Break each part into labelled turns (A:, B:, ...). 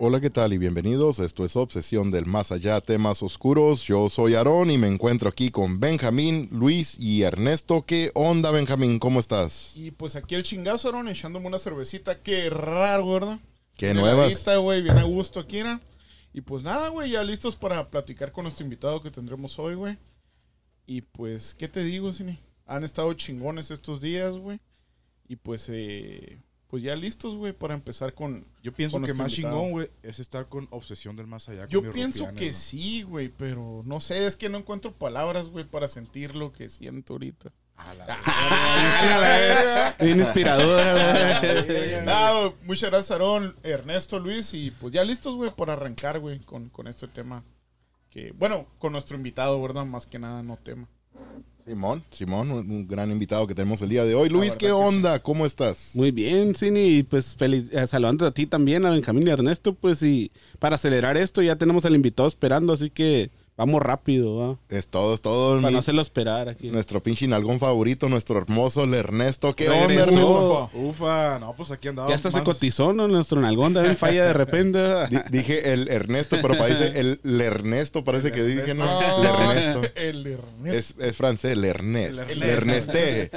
A: Hola, ¿qué tal? Y bienvenidos. Esto es Obsesión del Más Allá, temas oscuros. Yo soy Aarón y me encuentro aquí con Benjamín, Luis y Ernesto. ¿Qué onda, Benjamín? ¿Cómo estás?
B: Y pues aquí el chingazo, Aaron, echándome una cervecita. Qué raro, ¿verdad?
A: Qué nuevas.
B: Güey, bien a gusto aquí, ¿no? Y pues nada, güey, ya listos para platicar con nuestro invitado que tendremos hoy, güey. Y pues, ¿qué te digo, Cine? Han estado chingones estos días, güey. Y pues, eh, pues ya listos, güey, para empezar con...
C: Yo pienso
B: con
C: que más
B: invitado.
C: chingón, güey, es estar con obsesión del más allá.
B: Yo pienso
C: rufianes,
B: que
C: ¿no?
B: sí, güey, pero no sé, es que no encuentro palabras, güey, para sentir lo que siento ahorita.
C: A la
B: Ah,
D: Bien inspiradora.
B: No, güey, muchas gracias, Aarón, Ernesto, Luis, y pues ya listos, güey, para arrancar, güey, con, con este tema. Que, bueno, con nuestro invitado, ¿verdad? Más que nada, no tema.
A: Simón, Simón, un gran invitado que tenemos el día de hoy. Luis, ¿qué onda? ¿Cómo estás?
D: Muy bien, Cini, pues feliz, eh, saludando a ti también, a Benjamín y a Ernesto, pues y para acelerar esto ya tenemos al invitado esperando, así que vamos rápido, ¿va?
A: Es todo, es todo.
D: Para
A: mi-
D: no hacerlo esperar aquí.
A: Nuestro pinche nalgón favorito, nuestro hermoso el Ernesto. ¿Qué onda, Ernesto?
C: Ufa, no, pues aquí andaba.
D: Ya hasta se cotizó, ¿no? Nuestro nalgón también falla de repente.
A: Di- dije el Ernesto, pero parece el, el Ernesto, parece
C: El
A: que dije, ¿no? El Ernesto.
B: El Ernesto.
A: Es, es francés, el Ernest.
C: El.
A: Ernesté.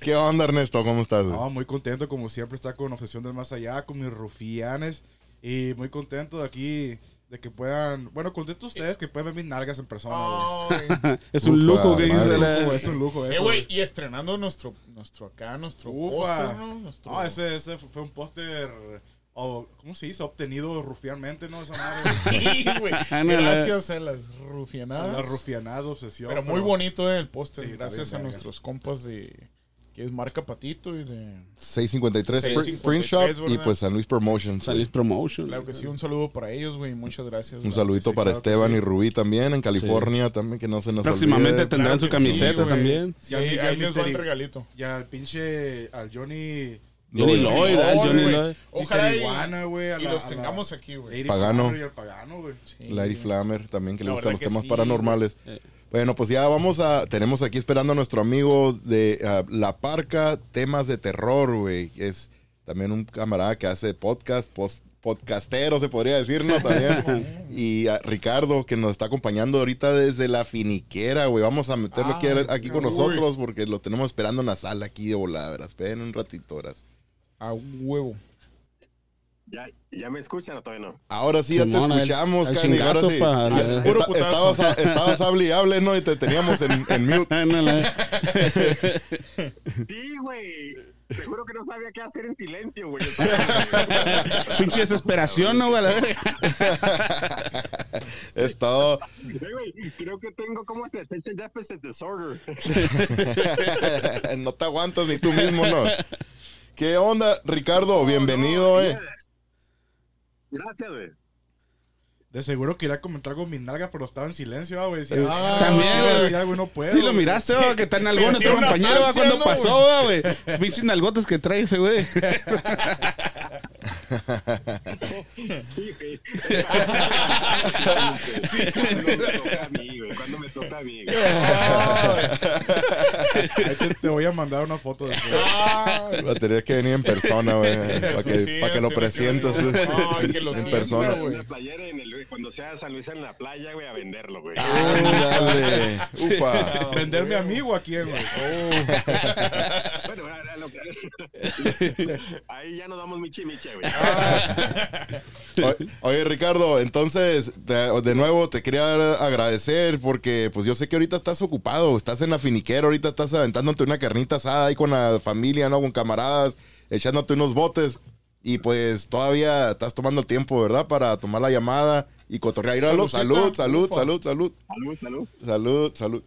A: ¿Qué onda, Ernesto? ¿Cómo estás? güey?
C: No, muy contento, como siempre, estar con obsesión del más allá, con mis rufianes. Y muy contento de aquí, de que puedan. Bueno, contento ustedes que pueden ver mis nalgas en persona.
B: Ay.
D: es un
A: Ufa,
D: lujo que dice la-
C: Lujo, es un lujo
B: Eh,
C: eso.
B: güey, y estrenando nuestro, nuestro acá, nuestro
C: Ufa.
B: póster, ¿no? Nuestro-
C: No, ese, ese fue un póster. o, ¿Cómo se dice? Obtenido rufianmente, ¿no? Esa madre.
B: Sí, güey.
D: Ah,
B: Gracias a las rufianadas.
C: La rufianada, obsesión.
B: Pero muy bonito eh, el póster.
C: Sí,
B: Gracias a nuestros compas de. Que es marca Patito y de.
A: 653 Print-
B: 653,
A: Print Shop y
B: ¿verdad?
A: pues San Luis Promotions.
D: Salis Promotion.
B: Claro que sí, un saludo para ellos, güey. Muchas gracias.
A: Un saludito
C: Sí,
A: para
C: claro
A: Esteban
C: sí.
A: y Rubí también, en California también, que no se nos
D: Próximamente
A: olvide.
D: tendrán
B: Claro
D: su
B: sí,
D: camiseta también.
B: Sí,
C: ya
B: ahí les va el regalito.
C: Y al pinche. Al Johnny.
D: Johnny
A: Lloyd.
D: Lloyd,
B: Lloyd,
D: Johnny. Lloyd.
B: Ojalá y,
C: Iguana, güey. a
B: y
C: la-
B: los
C: a la-
B: tengamos aquí, güey.
A: Pagano.
C: Y el pagano, güey.
B: Sí,
A: Larry. Flammer también, que le gustan los temas
B: sí,
A: paranormales. Bueno, pues ya vamos a. Tenemos aquí esperando a nuestro amigo de La Parca, temas de terror, güey. Es también un camarada que hace podcast, post- podcastero, se podría decir, ¿no? También. y a Ricardo, que nos está acompañando ahorita desde la finiquera, güey. Vamos a meterlo aquí,
B: Ah,
A: aquí con
B: uy.
A: nosotros porque lo tenemos esperando en la sala aquí de volada. Esperen un ratito, verás.
B: A huevo.
E: ¿Ya, ¿Ya me escuchan o todavía no?
A: Ahora sí, ya te escuchamos, Cani, ahora sí.
D: pa-
A: Ya,
B: puro
A: estabas, estabas hable y hable, ¿no? Y te teníamos en, en mute.
E: Sí, güey. Te juro que no sabía qué hacer en silencio, güey.
D: Pinche desesperación, ¿no? güey?
A: Es todo.
E: Güey, Creo que tengo como este attention deficit disorder.
A: no te aguantas ni tú mismo, ¿no? ¿Qué onda, Ricardo? Bienvenido,
E: No,
A: eh.
E: yeah. Gracias, güey.
C: De seguro quería comentar algo con mi nalga, pero estaba en silencio, ah, güey. Decía,
B: Ah,
D: también, güey.
C: algo no puedo.
D: Sí, lo
C: güey.
D: miraste, va, que tan algón nuestro
B: tiene unas
D: compañero,
B: ansias,
D: cuando
B: ¿no,
D: pasó, güey. Pinches nalgotas que trae ese, güey.
E: Sí, güey. Sí, cuando me toca a mí, güey. Cuando me toca a mí, güey.
C: Ahí te, te voy a mandar una foto de eso.
B: Ay,
A: Va a tener que venir en persona, güey. Para que,
B: sí,
A: pa' que lo
B: tiene
A: presientes.
B: Ay, que lo
A: En
B: sienta,
A: persona.
B: güey.
E: Una playera en el, cuando sea San Luis en la playa, güey, a venderlo, güey.
A: Dale. Ufa.
B: Ah,
C: ¿Venderme
B: güey.
C: amigo a quién, güey?
E: Bueno, lo que- ahí ya nos damos michi miche, güey.
A: Oye, Ricardo, entonces, de, de nuevo te quería agradecer porque pues yo sé que ahorita estás ocupado, estás en la finiquera, ahorita estás aventándote una carnita asada ahí con la familia, ¿no? Con camaradas, echándote unos botes y pues todavía estás tomando el tiempo, ¿verdad? Para tomar la llamada y cotorrear. Salud, salud, salud, salud.
E: Salud, salud.
A: Salud, salud.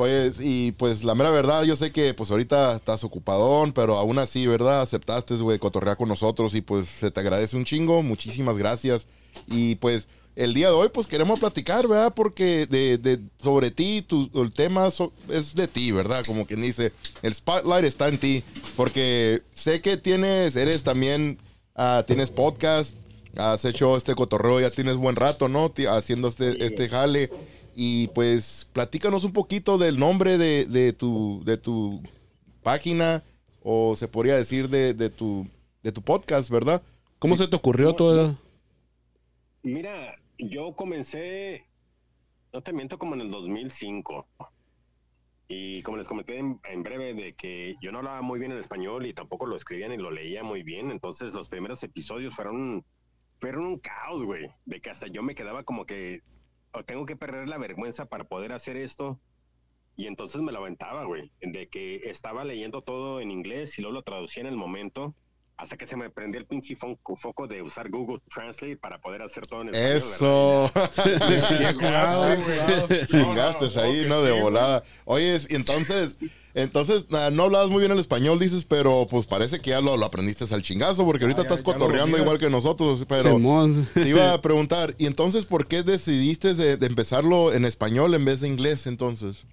A: Pues, y pues la mera verdad, yo sé que pues ahorita estás ocupadón, pero aún así, ¿verdad? Aceptaste, güey, cotorrear con nosotros y pues se te agradece un chingo. Muchísimas gracias. Y pues el día de hoy, pues queremos platicar, ¿verdad? Porque de, de- sobre ti, tu, el tema so- es de ti, ¿verdad? Como quien dice, el spotlight está en ti. Porque sé que tienes, eres también, ah, tienes podcast, has hecho este cotorreo, ya tienes buen rato, ¿no? Ti- Haciendo este, este jale. Y pues platícanos un poquito del nombre de, de tu, de tu página o se podría decir de, de tu, de tu podcast, ¿verdad?
D: ¿Cómo se te ocurrió todo?
E: Mira, yo comencé, no te miento, como en el 2005. Y como les comenté en, en breve, de que yo no hablaba muy bien el español y tampoco lo escribía ni lo leía muy bien. Entonces los primeros episodios fueron, fueron un caos, güey. De que hasta yo me quedaba como que "Oh, tengo que perder la vergüenza para poder hacer esto. Y entonces me lo aventaba, güey. De que estaba leyendo todo en inglés y luego lo traducía en el momento. Hasta que se me prendió el pinche foco de usar Google Translate para poder hacer todo en español.
A: Eso. Chingaste ahí, ¿no? De volada. Oye, y entonces, entonces, no hablabas muy bien el español, dices, pero pues parece que ya lo, lo aprendiste al chingazo, porque ahorita
C: ya-
A: estás cotorreando igual que nosotros, pero
D: Simón.
A: te iba a preguntar, ¿y entonces por qué decidiste de, de empezarlo en español en vez de inglés entonces?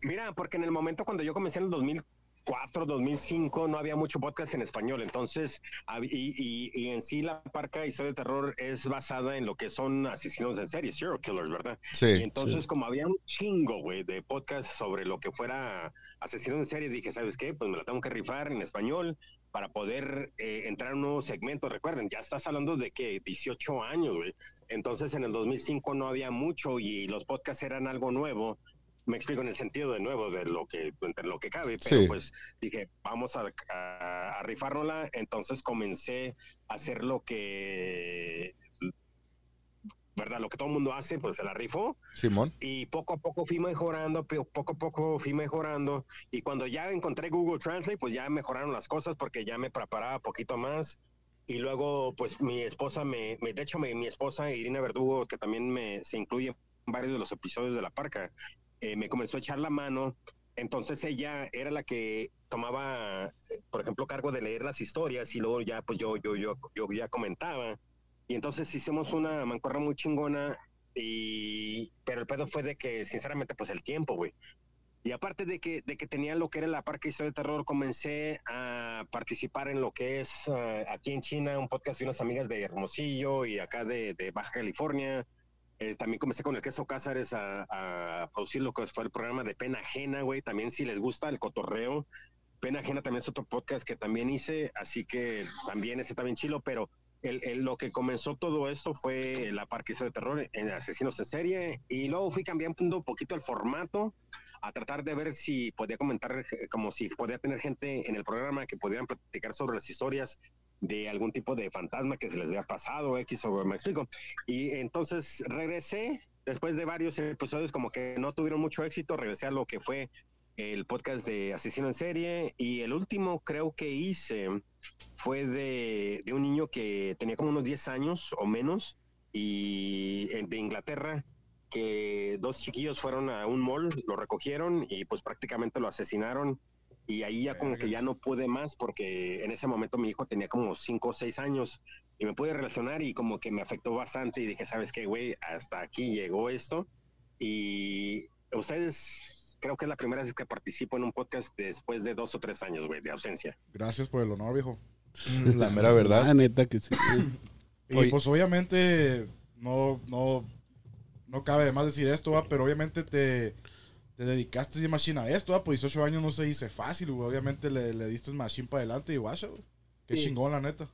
E: Mira, porque en el momento cuando yo comencé en el 2004, 2005, no había mucho podcast en español. Entonces, y, y- y en sí la parca Historia de Terror es basada en lo que son asesinos en serie, serial killers, ¿verdad? Y
A: Sí.
E: entonces, como había un chingo, güey, de podcast sobre lo que fuera asesinos en serie, dije, ¿sabes qué? Pues me la tengo que rifar en español para poder eh, entrar a un nuevo segmento. Recuerden, ya estás hablando de que 18 años, güey. Entonces, en el 2005 no había mucho y los podcasts eran algo nuevo. Me explico en el sentido de nuevo, de lo que, entre lo que cabe, pero
A: Sí.
E: pues dije, vamos a, a, a rifárnosla. Entonces comencé a hacer lo que, ¿verdad? Lo que todo el mundo hace, pues se la rifó
A: Simón.
E: y poco a poco fui mejorando, poco a poco fui mejorando y cuando ya encontré Google Translate, pues ya mejoraron las cosas porque ya me preparaba poquito más y luego pues mi esposa me, me- de hecho mi, mi esposa Irina Verdugo, que también me se incluye en varios de los episodios de La Parca, eh, me comenzó a echar la mano, entonces ella era la que tomaba, por ejemplo, cargo de leer las historias y luego ya pues yo, yo, yo, yo ya comentaba. Y entonces hicimos una mancorra muy chingona y pero el pedo fue de que sinceramente pues el tiempo güey. Y aparte de que de que tenía lo que era la parque historia de terror comencé a participar en lo que es eh, aquí en China un podcast de unas amigas de Hermosillo y acá de, de Baja California Eh, también comencé con el queso Cázares a, a producir lo que fue el programa de Pena Ajena güey también si les gusta el cotorreo. Pena Ajena también es otro podcast que también hice así que también ese también chilo pero el, el- lo que comenzó todo esto fue la parquisa de terror en Asesinos en Serie y luego fui cambiando un poquito el formato a tratar de ver si podía comentar, eh, como si podía tener gente en el programa que pudieran platicar sobre las historias de algún tipo de fantasma que se les había pasado, X o me explico. Y entonces regresé, después de varios episodios como que no tuvieron mucho éxito, regresé a lo que fue el podcast de Asesino en Serie y el último creo que hice fue de, de un niño que tenía como unos 10 años o menos y de Inglaterra que dos chiquillos fueron a un mall, lo recogieron y pues prácticamente lo asesinaron y ahí ya como que ya no pude más porque en ese momento mi hijo tenía como 5 o 6 años y me pude relacionar y como que me afectó bastante y dije, ¿sabes qué, güey? Hasta aquí llegó esto y ustedes creo que es la primera vez que participo en un podcast después de dos o tres años, güey, de ausencia.
C: Gracias por el honor, viejo.
A: La mera verdad.
D: La neta que sí.
C: Y
A: Oye.
C: pues obviamente no, no, no cabe de más decir esto, va, pero obviamente te, te dedicaste de machine a esto, va, pues 18 años no se dice fácil, güey. Obviamente le, le diste machine para adelante y guacha, güey. Qué
E: Sí.
C: chingón, la neta.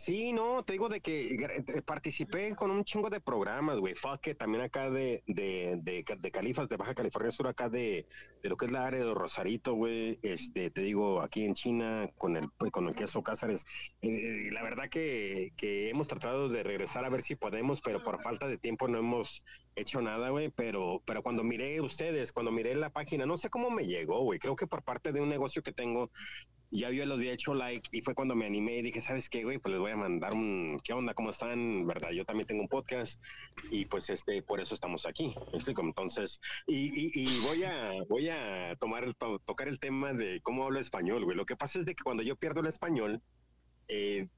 E: Sí, no, te digo de que eh, participé con un chingo de programas, güey. Fuck también acá de, de, de, de Califas, de Baja California Sur, acá de, de lo que es la área de Rosarito, güey. Este, te digo, aquí en China, con el, pues, con el queso Cázares. Eh, la verdad que, que hemos tratado de regresar a ver si podemos, pero por falta de tiempo no hemos hecho nada, güey. Pero, pero cuando miré ustedes, cuando miré la página, no sé cómo me llegó, güey. Creo que por parte de un negocio que tengo, ya yo les había hecho like y fue cuando me animé y dije, ¿sabes qué, güey? Pues les voy a mandar un, ¿qué onda? ¿Cómo están? ¿Verdad? Yo también tengo un podcast y pues este, por eso estamos aquí, ¿me explico? Entonces, y, y, y voy a, voy a tomar el, to- tocar el tema de cómo hablo español, güey. Lo que pasa es de que cuando yo pierdo el español, eh,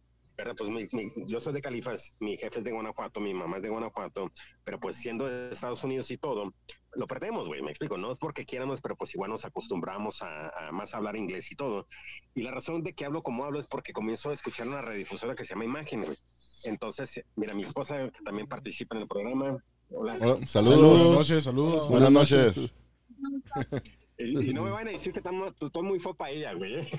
E: ¿verdad? Pues mi- mi- yo soy de Califas, mi jefe es de Guanajuato, mi mamá es de Guanajuato, pero pues siendo de Estados Unidos y todo, lo perdemos, güey, me explico, no es porque quieramos, pero pues igual nos acostumbramos a, a más hablar inglés y todo. Y la razón de que hablo como hablo es porque comienzo a escuchar una radiodifusora que se llama Imagen, güey. Entonces, mira, mi esposa también participa en el programa. Hola.
A: Hola,
C: Buenas
A: saludos.
C: noches, saludos.
A: Buenas noches.
E: Y, y no me van a decir que estamos, estoy muy fue para ella, güey. es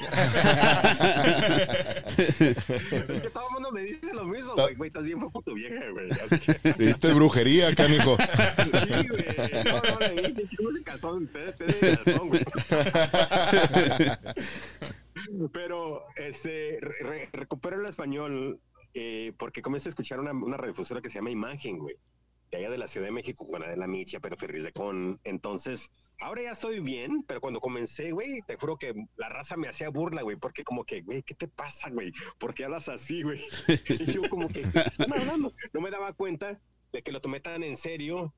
E: que todo el mundo me dice lo mismo, güey. Güey, estás bien por tu vieja, güey. Que-
A: Le diste brujería, canijo.
E: Sí, güey. No, no, dije, chico, se casó. Te, te razón, güey. Pero, este, re- re- recupero el español eh, porque comencé a escuchar una, una radiodifusora que se llama Imagen, güey. De allá de la Ciudad de México, con Adela Micha, pero Ferris de Con. Entonces, ahora ya estoy bien, pero cuando comencé, güey, te juro que la raza me hacía burla, güey, porque como que, güey, ¿qué te pasa, güey? ¿Por qué hablas así, güey? Y yo como que, ¿qué están hablando? No me daba cuenta de que lo tomé tan en serio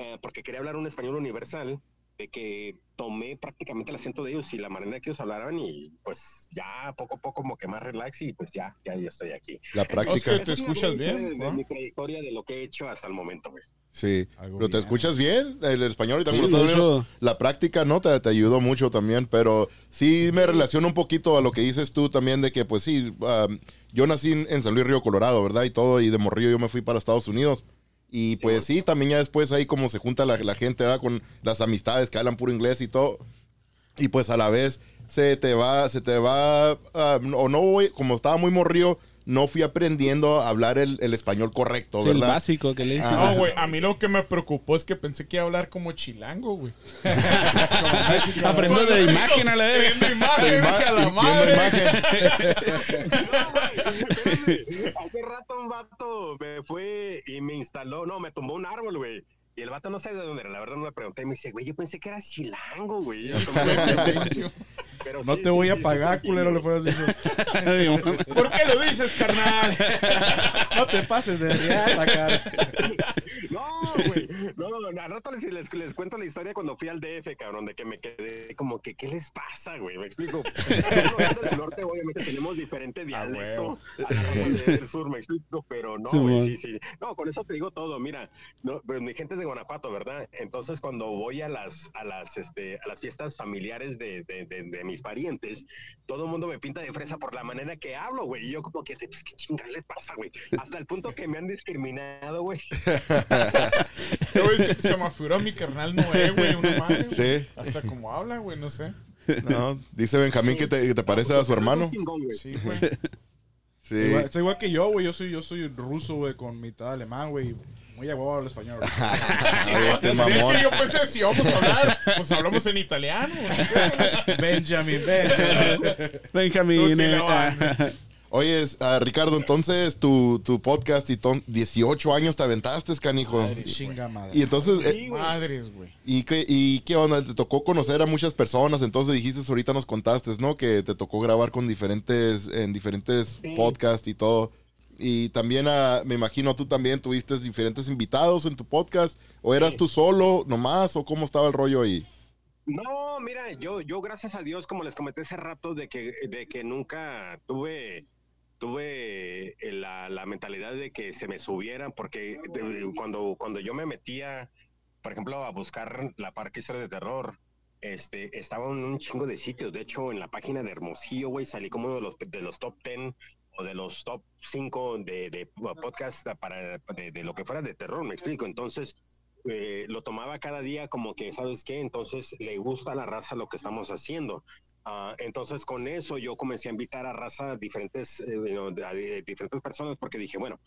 E: eh, porque quería hablar un español universal, de que tomé prácticamente el acento de ellos y la manera que ellos hablaban y pues ya poco a poco como que más relax y pues ya, ya, ya estoy aquí.
A: La práctica.
B: Oscar, ¿Te escuchas bien,
E: De, de
B: no?
E: mi trayectoria de lo que he hecho hasta el momento, güey.
A: Sí.
C: Algo
A: Pero te
C: bien.
A: escuchas bien, el español y
D: Sí,
A: también lo. La práctica, ¿no? Te, te ayudó mucho también, pero sí me relaciono un poquito a lo que dices tú también de que, pues sí, um, yo nací en, en San Luis Río Colorado, ¿verdad? Y todo, y de morrillo yo me fui para Estados Unidos. Y pues sí, también ya después ahí como se junta la, la gente, ¿verdad? Con las amistades que hablan puro inglés y todo. Y pues a la vez se te va, se te va, ah, o no voy, como estaba muy morrillo, no fui aprendiendo a hablar el, el español correcto,
D: Sí, el
A: ¿verdad?
D: básico que le dicen.
B: No, güey, a mí lo que me preocupó es que pensé que iba a hablar como chilango, güey.
D: Aprendo de imagen a la verga.
B: Viendo imagen,
A: Ima-
B: hija, la madre.
E: Hace rato un vato me fue y me instaló, no, me tumbó un árbol, güey. Y el vato no sé de dónde era, la verdad no le pregunté. Y me dice, güey, yo pensé que era chilango, güey. Pero
C: No
E: sí,
C: te
E: sí,
C: voy
E: sí,
C: a pagar,
E: sí,
C: culero,
E: sí.
C: le fueras dicho.
B: ¿Por qué lo dices, carnal?
C: No te pases de riata, cara.
E: No, güey. No, no, al rato les, les, les cuento la historia cuando fui al DF, cabrón, de que me quedé como que, ¿qué les pasa, güey? Me explico. Del norte, obviamente, tenemos diferente dialecto a la raza del sur, me explico, pero no,
D: Sí,
E: güey, sí, sí. No, con eso te digo todo. Mira, no, pues mi gente es de Guanajuato, ¿verdad? Entonces, cuando voy a las, a las, este, a las fiestas familiares de, de, de, de mis parientes, todo el mundo me pinta de fresa por la manera que hablo, güey. Y yo como que, pues, ¿qué chingada le pasa, güey? Hasta el punto que me han discriminado, güey.
B: Güey, se, se me figuró mi carnal Noé, güey, una madre.
A: Sí.
B: Hasta como habla, güey, no sé.
A: No, dice Benjamín que te, que te parece a su hermano.
B: Sí, güey.
A: Sí.
C: Igual, está igual que yo, güey. Yo soy, yo soy ruso, güey, con mitad alemán, güey. Muy a huevo al español.
A: este
B: Sí, es que yo pensé, si vamos a hablar, pues hablamos en italiano.
C: Benjamin, Benjamin.
D: Benjamín.
B: Tú
A: Oye, es- ah, Ricardo, entonces tu, tu podcast y ton- 18 años te aventaste, canijo.
C: Chinga madre.
A: Y entonces, eh,
E: Sí.
B: Madres, güey.
A: ¿y qué, ¿y qué onda? Te tocó conocer a muchas personas, entonces dijiste, ahorita nos contaste, ¿no? Que te tocó grabar con diferentes, en diferentes
E: Sí.
A: podcasts y todo. Y también, ah, me imagino, tú también tuviste diferentes invitados en tu podcast, o eras
E: Sí.
A: tú solo nomás, o cómo estaba el rollo ahí.
E: No, mira, yo, yo gracias a Dios, como les comenté hace rato, de que, de que nunca tuve, tuve eh, la, la mentalidad de que se me subieran, porque cuando, cuando yo me metía, por ejemplo, a buscar la parque historia de terror, este, estaba en un chingo de sitios. De hecho, en la página de Hermosillo, güey, salí como uno de los, de los top 10 o de los top 5 de, de podcast para, de, de lo que fuera de terror, me explico. Entonces, eh, lo tomaba cada día como que, ¿sabes qué? Entonces le gusta a la raza lo que estamos haciendo. Ah, entonces con eso yo comencé a invitar a raza diferentes, eh, a, de- diferentes personas porque dije, bueno,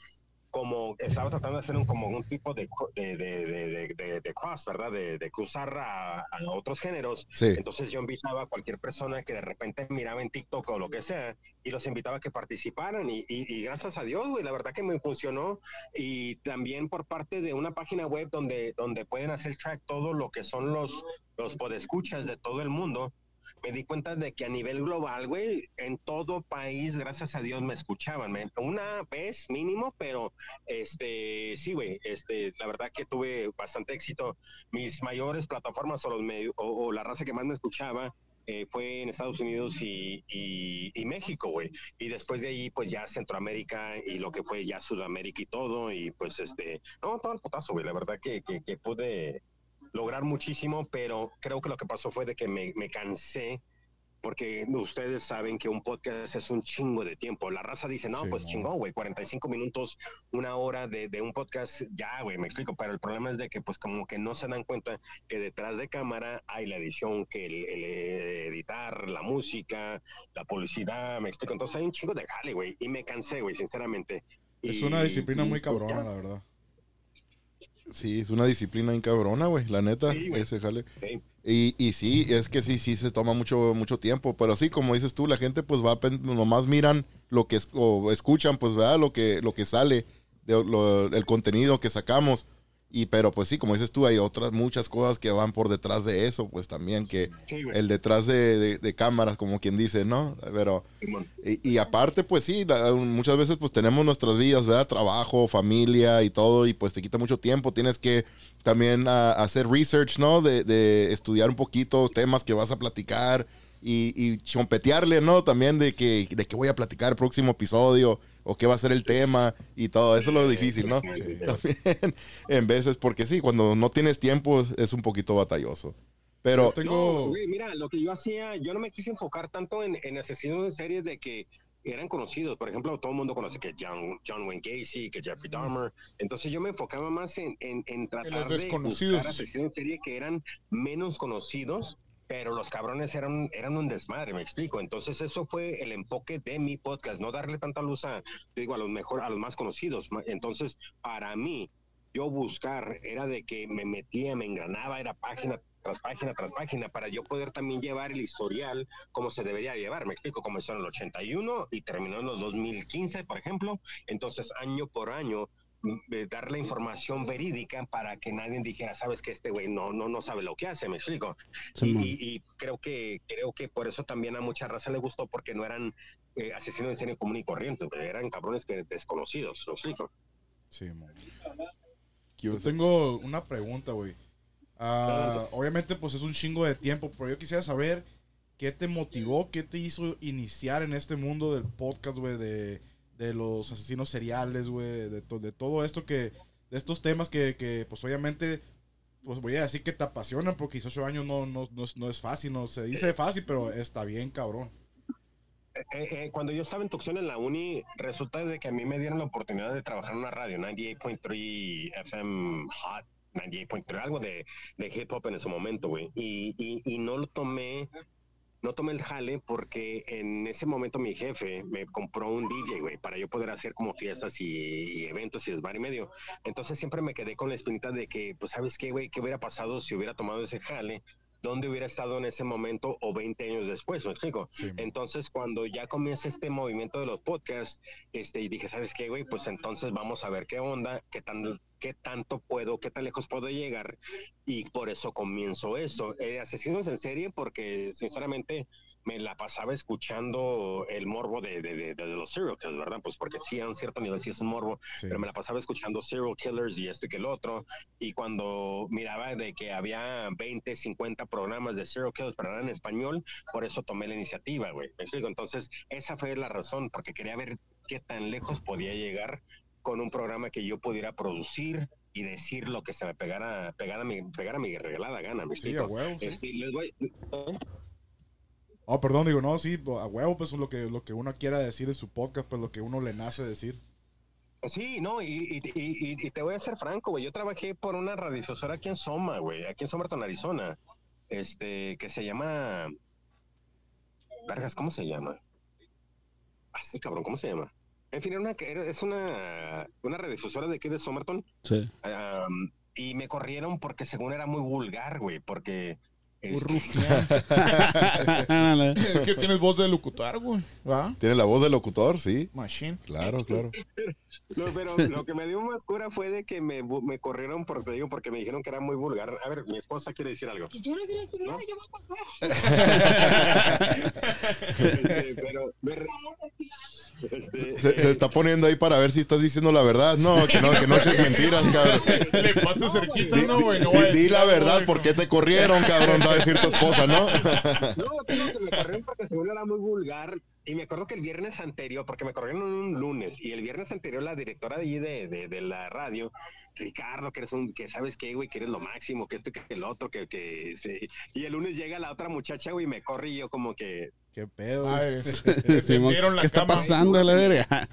E: como estaba tratando de hacer un, como un tipo de, de, de, de, de- cross, ¿verdad? De, de cruzar a, a otros géneros.
A: Sí.
E: Entonces yo invitaba a cualquier persona que de repente miraba en TikTok o lo que sea y los invitaba a que participaran y, y- y gracias a Dios, güey, la verdad que me funcionó y también por parte de una página web donde, donde pueden hacer track todo lo que son los, los podescuchas de todo el mundo. Me di cuenta de que a nivel global, güey, en todo país, gracias a Dios, me escuchaban. me- Una vez mínimo, pero este, sí, güey, este, la verdad que tuve bastante éxito. Mis mayores plataformas o, los medios, o, la raza que más me escuchaba eh, fue en Estados Unidos y, y- México, güey. Y después de ahí, pues ya Centroamérica y lo que fue ya Sudamérica y todo. Y pues este, no, todo el putazo, güey. La verdad que, que pude lograr muchísimo, pero creo que lo que pasó fue de que me, me cansé porque ustedes saben que un podcast es un chingo de tiempo. La raza dice, no,
C: Sí,
E: pues chingón, güey, 45 minutos, una hora de, de un podcast, ya, güey, me explico, pero el problema es de que pues como que no se dan cuenta que detrás de cámara hay la edición, que el, el editar, la música, la publicidad, me explico, entonces hay un chingo de jale, güey, y me cansé, güey, sinceramente.
C: Es
E: Y-
C: una disciplina
E: y,
C: muy
E: pues,
C: cabrona,
E: ya.
C: la verdad.
A: Sí, es una disciplina incabrona, güey, la neta,
E: Sí,
A: ese jale.
E: Sí.
A: Y, y sí, es que sí, sí se toma mucho, mucho tiempo, pero sí, como dices tú, la gente pues va, nomás miran lo que, es- o escuchan, pues vea lo que, lo que sale, de, lo- el contenido que sacamos. Y pero pues sí, como dices tú, hay otras muchas cosas que van por detrás de eso, pues también que
E: Sí,
A: el detrás de, de- de cámaras, como quien dice, ¿no? Pero y, y aparte, pues sí, la- muchas veces pues tenemos nuestras vidas, ¿verdad? Trabajo, familia y todo, y pues te quita mucho tiempo. Tienes que también ah, hacer research, ¿no? De, de estudiar un poquito temas que vas a platicar y, y chompetearle, ¿no? También de que, de qué voy a platicar el próximo episodio o qué va a ser el tema y todo. Eso es lo difícil, ¿no?
E: Sí.
A: También en veces, porque sí, cuando no tienes tiempo es, es un poquito batalloso. Pero
C: Yo tengo...
E: No, güey, mira, lo que yo hacía, yo no me quise enfocar tanto en, en asesinos en serie de que eran conocidos. Por ejemplo, todo el mundo conoce que John, John Wayne Gacy, que Jeffrey Dahmer. Entonces yo me enfocaba más en, en, en tratar de
B: desconocidos.
E: buscar asesinos en serie que eran menos conocidos, pero los cabrones eran, eran un desmadre, me explico. Entonces eso fue el enfoque de mi podcast, no darle tanta luz a, digo, a los mejor, a los más conocidos. Entonces, para mí, yo buscar era de que me metía, me engranaba, era página tras página tras página para yo poder también llevar el historial como se debería llevar. Me explico, comenzó en el 81 y terminó en el 2015, por ejemplo. Entonces, año por año, de dar la información verídica para que nadie dijera, sabes que este güey no, no, no sabe lo que hace, me explico. Y,
D: Simón.
E: y- y creo que creo que por eso también a mucha raza le gustó porque no eran eh, asesinos en serie común y corriente, eran cabrones que desconocidos, ¿me explico?
C: Sí, mo.
A: ¿qué iba
C: Yo tengo una pregunta, güey. Ah, obviamente, pues es un chingo de tiempo, pero yo quisiera saber qué te motivó, qué te hizo iniciar en este mundo del podcast, güey, de, de los asesinos seriales, güey, de, to- de todo esto que, de estos temas que, que, pues obviamente, pues voy a decir que te apasionan, porque 18 años no, no, no, no es fácil, no se dice fácil, pero está bien, cabrón.
E: Eh, eh, cuando yo estaba en Tucson en la uni, resulta de que a mí me dieron la oportunidad de trabajar en una radio, 98.3 FM Hot, 98.3, algo de, de hip hop en ese momento, güey. Y, y, y no lo tomé, no tomé el jale porque en ese momento mi jefe me compró un DJ, güey, para yo poder hacer como fiestas y, y eventos y desbar y medio. Entonces siempre me quedé con la espinita de que, pues, ¿sabes qué, güey? ¿Qué hubiera pasado si hubiera tomado ese jale? ¿Dónde hubiera estado en ese momento o 20 años después? ¿Me explico?
C: Sí.
E: Entonces, cuando ya comienza este movimiento de los podcasts, este, y dije, ¿sabes qué, güey? Pues entonces vamos a ver qué onda, qué tan, qué tanto puedo, qué tan lejos puedo llegar, y por eso comienzo esto. Eh, asesinos en serie, porque sinceramente me la pasaba escuchando el morbo de, de, de, de los serial killers, ¿verdad? Pues porque sí, a un cierto nivel sí es un morbo,
C: Sí.
E: pero me la pasaba escuchando serial killers y esto y que el otro. Y cuando miraba de que había 20, 50 programas de serial killers, pero eran en español, por eso tomé la iniciativa, güey. ¿Me explico? Entonces, esa fue la razón, porque quería ver qué tan lejos podía llegar con un programa que yo pudiera producir y decir lo que se me pegara, pegara a mi, pegara mi regalada gana. ¿me
C: Sí, a huevo, sí.
E: Este, les voy- ¿eh?
C: Oh, perdón, digo, no, sí, a huevo, pues lo que, lo que uno quiera decir en su podcast, pues lo que uno le nace decir.
E: Sí, no, y, y, y- y- y te voy a ser franco, güey. Yo trabajé por una radiodifusora aquí en Soma, güey, aquí en Somerton, Arizona, este, que se llama. Vergas, ¿cómo se llama? Ay, cabrón, ¿cómo se llama? En fin, era una, era- es una, una radiodifusora de aquí de Somerton,
D: Sí.
E: y me corrieron porque según era muy vulgar, güey, porque.
B: Muy
E: este,
B: rufián. es que tienes voz de locutor, güey. ¿Va?
A: ¿Tiene la voz del locutor? Sí.
B: Machine.
A: Claro, claro.
E: No, pero lo que me dio más cura fue de que me, me corrieron porque, te digo, porque me dijeron que era muy vulgar. A ver, mi esposa quiere decir algo.
F: Que yo no quiero decir nada, yo voy a pasar.
E: Este, pero me re- este,
A: Se, se está poniendo ahí para ver si estás diciendo la verdad. No, que no, que no eches mentiras, cabrón.
B: Le paso cerquita, no, güey. No
A: di- la verdad, ¿por qué te corrieron, cabrón? Decir tu esposa, ¿no?
E: no, tengo que me corrieron porque según era muy vulgar Y me acuerdo que el viernes anterior, porque me corrieron un lunes, y el viernes anterior la directora de, de, de, de la radio, Ricardo, que eres un, que sabes qué, güey, que eres lo máximo, que esto, que el otro, que, que sí. Y el lunes llega la otra muchacha, güey, y me corre y yo como que,
C: Qué pedo.
B: Ay,
D: Simón, ¿Qué está
B: cama.
D: pasando a la verga?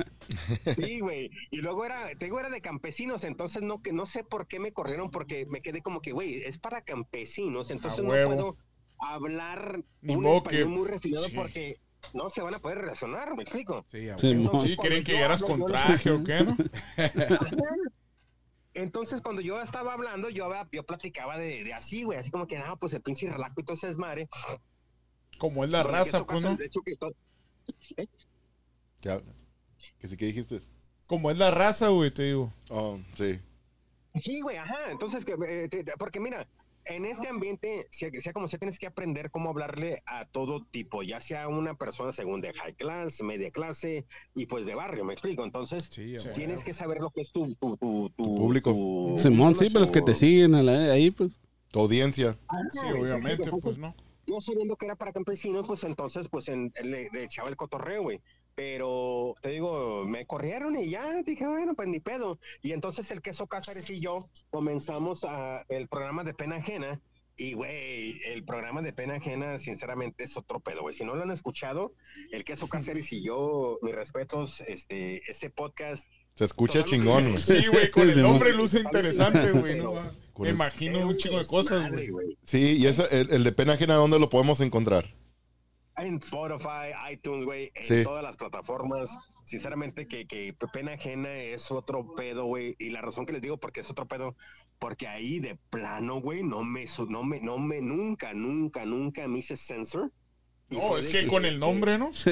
E: sí, güey. Y luego era, te digo, era de campesinos, entonces no, que no sé por qué me corrieron, porque me quedé como que, güey, es para campesinos, entonces no puedo hablar
B: Ni
E: un español
B: que-
E: muy refinado
B: sí.
E: porque no se van a poder relacionar, ¿me explico?
C: Sí,
D: Sí,
E: Entonces,
B: quieren que
E: yo
B: llegaras con
E: no-
B: traje o qué, ¿no?
E: Entonces, cuando yo estaba hablando, yo, había- yo platicaba de, de así, güey, así como que, ah, pues el pinche relajo y todo ese desmadre.
B: Como es la
E: Porque
B: raza, pues, ¿no?
E: De hecho, que to-
A: Ya. ¿Que sí que dijiste?
B: Como es la raza, güey, te digo.
A: Oh, sí.
E: Sí, güey, ajá. Entonces, que, eh, te- te- porque mira, en este ambiente, sea, sea como sea, tienes que aprender cómo hablarle a todo tipo, ya sea una persona según de high class, media clase y pues de barrio, me explico. Entonces,
C: Sí,
E: tienes que saber lo que es tu, tu, tu, tu-
A: público.
E: tu-
D: Simón, sí, pero los que te siguen a la- ahí, pues.
A: Tu audiencia.
E: Ajá,
B: Sí, obviamente, pues, ¿no?
E: yo sabiendo que era para campesinos, pues entonces, pues en, le, le echaba el cotorreo, güey. Pero te digo, me corrieron y ya dije, bueno, pues ni pedo. Y entonces el queso Cáceres y yo comenzamos a, el programa de pena ajena. Y, güey, el programa de pena ajena, sinceramente, es otro pedo, güey. Si no lo han escuchado, el queso Cáceres y yo, mis respetos, este, este podcast.
A: Se escucha chingón, güey.
B: Sí, güey, con el nombre luce interesante, güey. ¿no? Me imagino un chingo de cosas, güey.
A: Sí, y ese, el, el de pena ajena, ¿dónde lo podemos encontrar?
E: En Spotify, iTunes, güey, en
A: Sí.
E: todas las plataformas. Sinceramente, que, que pena ajena es otro pedo, güey. Y la razón que les digo porque es otro pedo, porque ahí de plano, güey, no me, su- no me, no me, nunca, nunca, nunca me hice censor.
B: No, es que con el nombre, ¿no?
A: Sí.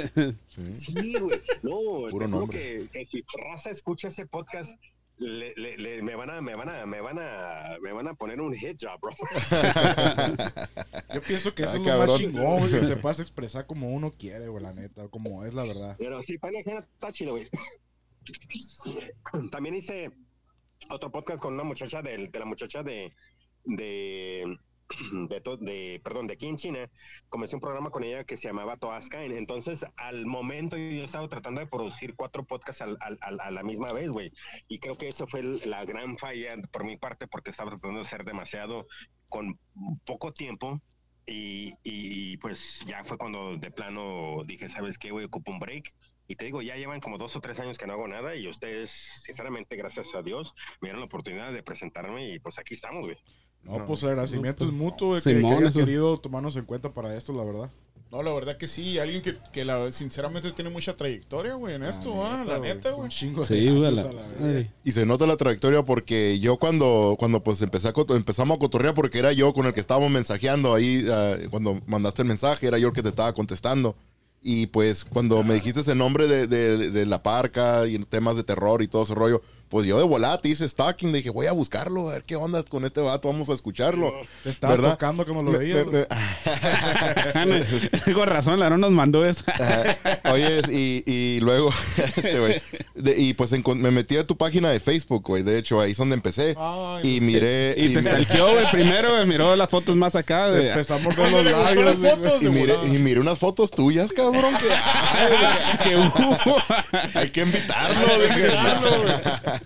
E: Sí, güey. No,
A: Puro nombre.
E: Que, que si raza escucha ese podcast, le, le- le- me van a, me van a, me van a, me van a poner un hit job, bro.
C: Yo pienso que eso
A: Ah,
C: es lo más chingón, güey, que te puedas expresar como uno quiere, güey, la neta, como es la verdad.
E: Pero sí, ajena está chido, güey. También hice otro podcast con una muchacha de, de la muchacha de de de, de perdón de aquí en China comencé un programa con ella que se llamaba Toascain entonces al momento yo estaba tratando de producir cuatro podcasts al- al- al- a la misma vez güey. Y creo que eso fue la gran falla por mi parte porque estaba tratando de hacer demasiado con poco tiempo. Y, y, pues ya fue cuando de plano dije sabes qué güey ocupo un break. Y te digo, ya llevan como dos o tres años que no hago nada y ustedes, sinceramente, gracias a Dios, me dieron la oportunidad de presentarme y pues aquí estamos, güey.
C: No,
A: No.
C: pues el agradecimiento es mutuo, güey, que, que
D: Simón,
C: hayas querido tomarnos en cuenta para esto, la verdad.
B: No, la verdad que sí. Alguien que, que la, sinceramente tiene mucha trayectoria, güey, en esto, ah, la neta,
C: es un
B: güey.
C: chingo de
D: Sí, güey, la.
A: Y se nota la trayectoria porque yo cuando, cuando pues empecé a empezamos a cotorrear porque era yo con el que estábamos mensajeando ahí, ah, cuando mandaste el mensaje, era yo el que te estaba contestando. Y pues cuando me dijiste ese nombre de, de- de la parca y temas de terror y todo ese rollo, pues yo de volada te hice stalking, dije voy a buscarlo, a ver qué onda con este vato, vamos a escucharlo.
C: Te estabas
A: ¿Verdad?
C: tocando como lo
A: me-
D: Con razón, la no nos mandó esa.
A: Ah, Oye, y, y luego, este, güey, y pues me metí a tu página de Facebook, güey, de hecho, ahí es donde empecé.
B: Ay,
A: y miré...
D: Y te stalkeó, güey, primero, güey, miró las fotos más acá, güey.
C: Empezamos con los labios.
B: las
C: güey.
B: fotos,
A: y miré, y miré unas fotos tuyas, cabrón, que
D: Que hubo.
A: hay que invitarlo. Dije.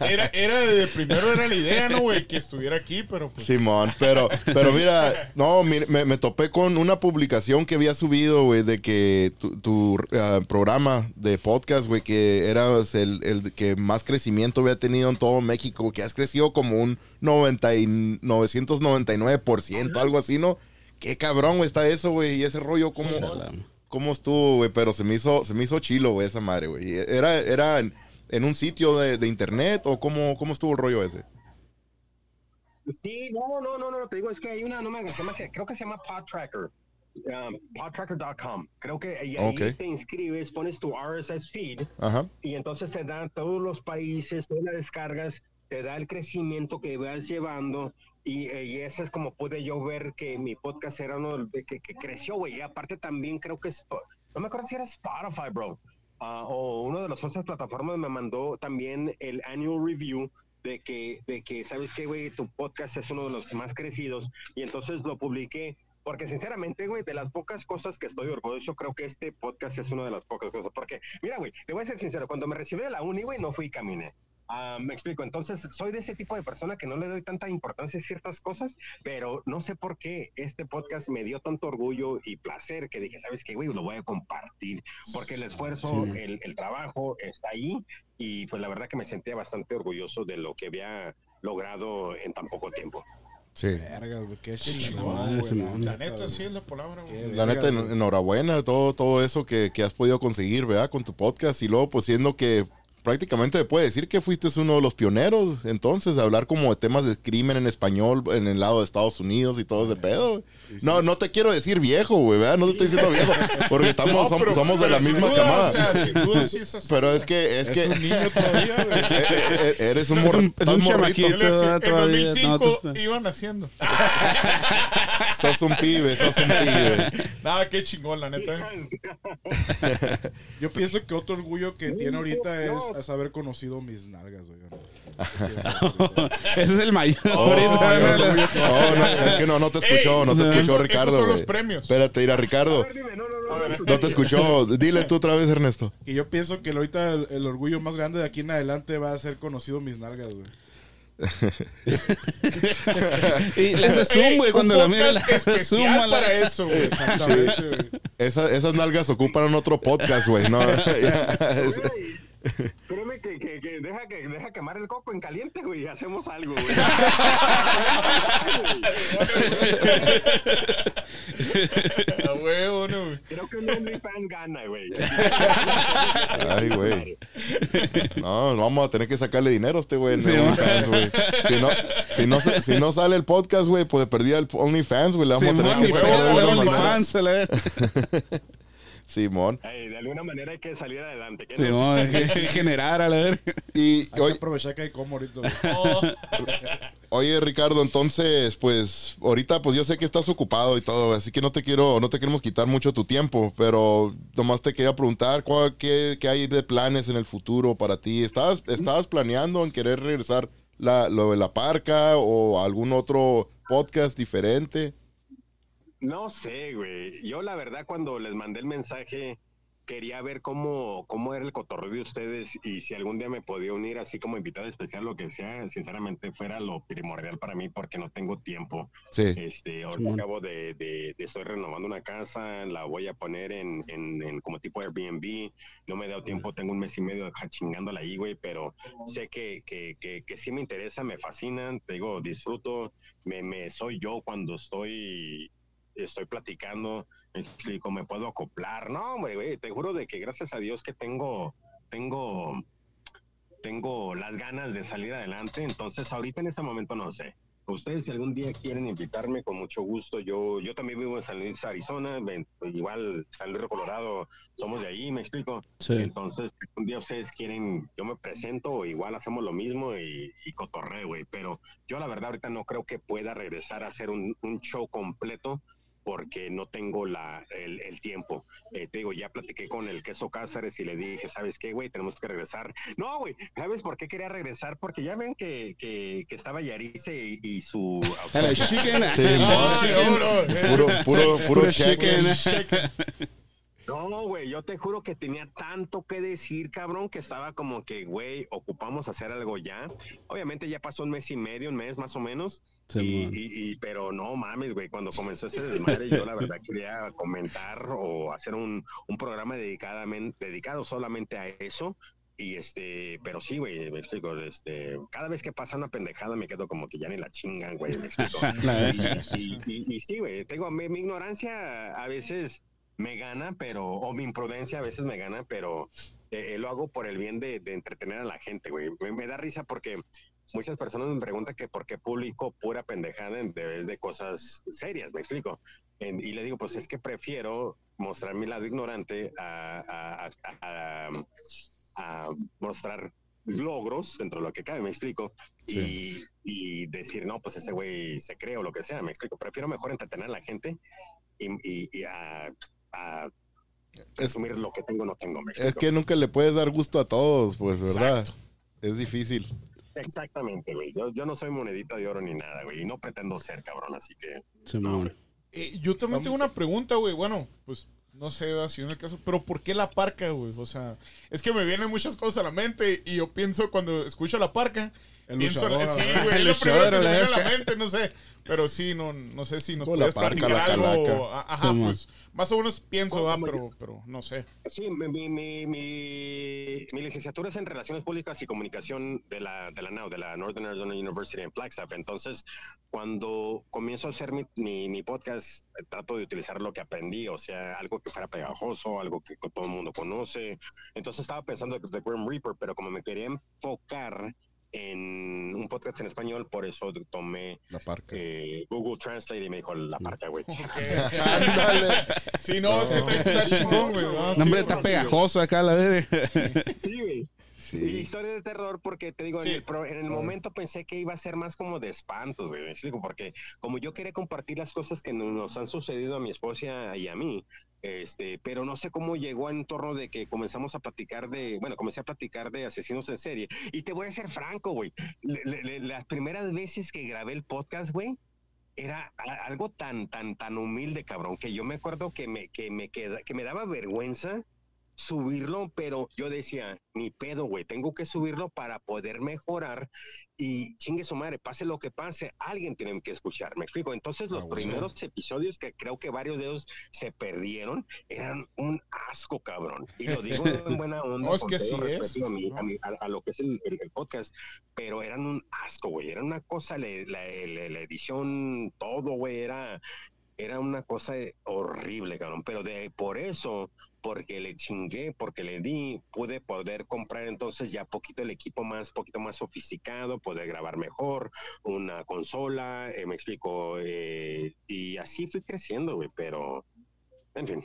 B: Era, era de primero era la idea, ¿no, güey? Que estuviera aquí, pero pues.
A: Simón, pero, pero mira, no, mire, me, me topé con una publicación que había subido, güey, de que tu, tu, ah, programa de podcast, güey, que era el, el que más crecimiento había tenido en todo México, que has crecido como un 90 y 999%, algo así, ¿no? Qué cabrón, güey, está eso, güey, y ese rollo, ¿cómo, cómo estuvo, güey? Pero se me hizo, se me hizo chilo, güey, esa madre, güey. ¿Era, era en, en un sitio de, de internet o cómo, cómo estuvo el rollo ese?
E: Sí, no, no, no, no, te digo, es que hay una, no me hagas, creo que se llama PodTracker. Um, podtracker.com. Creo que ahí, ahí
A: Ok.
E: te inscribes, pones tu RSS feed
A: Ajá.
E: y entonces te dan todos los países, todas las descargas, te da el crecimiento que vas llevando y, eh, y eso es como pude yo ver que mi podcast era uno de que, que creció, güey. Y aparte también creo que, es, no me acuerdo si era Spotify, bro, ah, o una de las otras plataformas me mandó también el annual review de que, de que sabes que, güey, tu podcast es uno de los más crecidos y entonces lo publiqué Porque sinceramente, güey, de las pocas cosas que estoy orgulloso, creo que este podcast es una de las pocas cosas. Porque, mira, güey, te voy a ser sincero, cuando me recibí de la uni, güey, no fui y caminé. Ah, me explico, entonces soy de ese tipo de persona que no le doy tanta importancia a ciertas cosas, pero no sé por qué este podcast me dio tanto orgullo y placer que dije, ¿sabes qué, güey? Lo voy a compartir, porque el esfuerzo,
D: Sí.
E: el, el trabajo está ahí y pues la verdad que me sentía bastante orgulloso de lo que había logrado en tan poco tiempo.
A: Sí.
C: Vergas, güey, qué chingón.
B: La neta sí es la palabra, güey.
A: La neta, enhorabuena, todo, todo eso que, que has podido conseguir, ¿verdad? Con tu podcast y luego, pues siendo que prácticamente me puede decir que fuiste uno de los pioneros, entonces, de hablar como de temas de crimen en español en el lado de Estados Unidos y todo ese pedo, güey. No, no te quiero decir viejo, güey, ¿verdad? No te estoy diciendo viejo, porque estamos,
B: No, pero-
A: somos de la misma
B: duda,
A: camada.
B: O sea, sin duda sí es así.
A: Pero es que, es
C: Es
A: que
C: un niño todavía, güey.
A: eh, eh, eh, eres un morro,
D: es un chamaquito.
B: En
D: todavía,
B: 2005
D: no, tú estás-
B: iban haciendo.
A: Sos un pibe, sos un pibe.
B: Nada, qué chingón, la neta.
C: Yo pienso que otro orgullo que tiene ahorita es, es haber conocido mis nalgas, güey.
D: Ese es el mayor.
A: Oh, Dios,
D: ¿no?
A: no, no, es que no, no te escuchó,
B: Ey,
A: no te
B: esos-
A: escuchó
B: esos
A: Ricardo.
B: son los premios.
A: Espérate, mira, Ricardo.
E: Dime, no, no, no, no,
A: No te escuchó. Dile tú otra vez, Ernesto.
C: Y yo pienso que ahorita el, el orgullo más grande de aquí en adelante va a ser conocido mis nalgas, güey.
D: Y le hace zoom,
B: Ey,
D: güey, cuando la a la-
B: para eso, güey.
C: Exactamente, güey.
A: Esa- esas nalgas ocupan otro podcast, güey. No, ya, es-
E: Créeme que, que, que deja que deja quemar el coco en caliente, güey, y hacemos algo, güey.
B: A huevo, no, güey.
E: Creo que un OnlyFans gana, güey.
A: Ay, güey. No, vamos a tener que sacarle dinero a este güey en
D: Sí,
A: OnlyFans, güey. Si no, si, no, si no sale el podcast, güey, pues perdía el OnlyFans, güey. Le vamos a
D: Simón,
A: tener
D: ni
A: que sacar de.
D: OnlyFans, a.
A: Simón.
E: De alguna manera hay que salir adelante.
D: Simón, es que generar, a la ver.
A: Y
C: Hay que aprovechar que hay como ahorita, güey.
A: oye, Ricardo, entonces, pues, ahorita, pues yo sé que estás ocupado y todo, así que no te quiero, no te queremos quitar mucho tu tiempo, pero nomás te quería preguntar cuál, qué, qué hay de planes en el futuro para ti. ¿Estabas, estabas planeando en querer regresar la, lo de la parca o algún otro podcast diferente?
E: No sé, güey. Yo la verdad cuando les mandé el mensaje quería ver cómo, cómo era el cotorreo de ustedes y si algún día me podía unir así como invitado especial, lo que sea, sinceramente fuera lo primordial para mí porque no tengo tiempo.
A: Sí.
E: Este, ahorita
D: Simón.
E: acabo de, de, de- estoy renovando una casa, la voy a poner en, en, en como tipo Airbnb. No me he dado tiempo, tengo un mes y medio chingándola ahí, güey, pero sé que, que, que, que sí me interesa, me fascinan, te digo, disfruto, me, me soy yo cuando estoy estoy platicando, me explico, me puedo acoplar. No, güey, güey, te juro de que gracias a Dios que tengo, tengo, tengo las ganas de salir adelante. Entonces, ahorita en este momento no sé. Ustedes si algún día quieren invitarme, con mucho gusto. Yo, yo también vivo en San Luis, Arizona, igual San Luis Colorado, somos de ahí, me explico.
D: Sí.
E: Entonces, un día ustedes quieren, yo me presento, igual hacemos lo mismo y, y cotorreo, güey. Pero yo la verdad ahorita no creo que pueda regresar a hacer un, un show completo porque no tengo la, el, el tiempo. Eh, te digo, ya platiqué con el queso Cáceres y le dije, ¿sabes qué, güey? Tenemos que regresar. No, güey, ¿sabes por qué quería regresar? Porque ya ven que, que, que estaba Yarice y, y su...
D: La chicken.
A: Sí, Puro, puro, puro
D: chicken.
E: No, güey, yo te juro que tenía tanto que decir, cabrón, que estaba como que, güey, ocupamos hacer algo ya. Obviamente ya pasó un mes y medio, un mes más o menos. Y,
D: Simón.
E: y- y- pero no mames, güey, cuando comenzó ese desmadre, yo la verdad quería comentar o hacer un, un programa dedicado solamente a eso. Y este, pero sí, güey, me explico, este, cada vez que pasa una pendejada me quedo como que ya ni la chingan, güey, me explico. Y, y- y sí, güey, tengo mi, mi ignorancia a veces me gana, pero, o mi imprudencia a veces me gana, pero eh, lo hago por el bien de, de entretener a la gente, güey. Me, me da risa porque muchas personas me preguntan que por qué publico pura pendejada en vez de cosas serias, me explico. En- y le digo, pues es que prefiero mostrar mi lado ignorante a, a- a- a- a mostrar logros dentro de lo que cabe, me explico, y, y decir, no, pues ese güey se cree o lo que sea, me explico. Prefiero mejor entretener a la gente y, y- y a, lo que tengo o no tengo, me
A: Es que nunca le puedes dar gusto a todos, pues, ¿verdad?
B: Exacto.
A: Es difícil.
E: Exactamente, güey. Yo, yo no soy monedita de oro ni nada, güey, y no pretendo ser, cabrón, así que...
D: Simón.
B: Eh, yo también tengo una pregunta, güey. Bueno, pues no sé si en el caso, pero ¿por qué la parca, güey? O sea, es que me vienen muchas cosas a la mente y yo pienso cuando escucho la parca.
C: El
B: pienso,
C: luchador,
B: sí, güey,
D: El
B: es lo primero que
D: luchador,
B: se me viene a la mente, no sé. Pero sí, no, no sé si nos puedes
A: parca,
B: platicar
A: la
B: algo. Ajá,
D: Sí,
B: pues más o menos pienso, ah, pero, pero no sé.
E: Sí, mi, mi, mi, mi- licenciatura es en Relaciones Públicas y Comunicación de la, de la NAU, de la Northern Arizona University en Flagstaff. Entonces, cuando comienzo a hacer mi, mi, mi podcast, trato de utilizar lo que aprendí, o sea, algo que fuera pegajoso, algo que todo el mundo conoce. Entonces, estaba pensando de Grim Reaper, pero como me quería enfocar en un podcast en español, por eso tomé
A: La parca.
E: eh, Google Translate y me dijo la parca, güey.
A: Ándale.
B: Sí, no, es que está, está chingón, güey. No,
D: está pegajoso acá, la verdad.
E: Sí, güey. Y
A: Sí.
E: historia de terror, porque te digo,
B: Sí.
E: en, el, pro- en el momento pensé que iba a ser más como de espantos, güey. Porque como yo quería compartir las cosas que no- nos han sucedido a mi esposa y a mí, este, pero no sé cómo llegó en torno de que comenzamos a platicar de, bueno, comencé a platicar de asesinos en serie. Y te voy a ser franco, güey. Las primeras veces que grabé el podcast, güey, era algo tan, tan, tan humilde, cabrón, que yo me acuerdo que me, que me queda, que me daba vergüenza subirlo, pero yo decía, ni pedo, güey, tengo que subirlo para poder mejorar y chingue su madre, pase lo que pase, alguien tiene que escuchar, me explico. Entonces los
A: Ah,
E: primeros episodios que creo que varios de ellos se perdieron eran un asco, cabrón. Y lo digo en buena onda.
B: No, es que sí es,
E: A, mi-
B: ¿no?
E: a mi- a- a lo que es el, el- el podcast, pero eran un asco, güey. Era una cosa, la, la- la- la edición, todo, güey, era, era una cosa horrible, cabrón. Pero de por eso, porque le chingué, porque le di, pude poder comprar entonces ya poquito el equipo más, poquito más sofisticado, poder grabar mejor, una consola, eh, me explico, eh, y así fui creciendo, güey. Pero, en fin,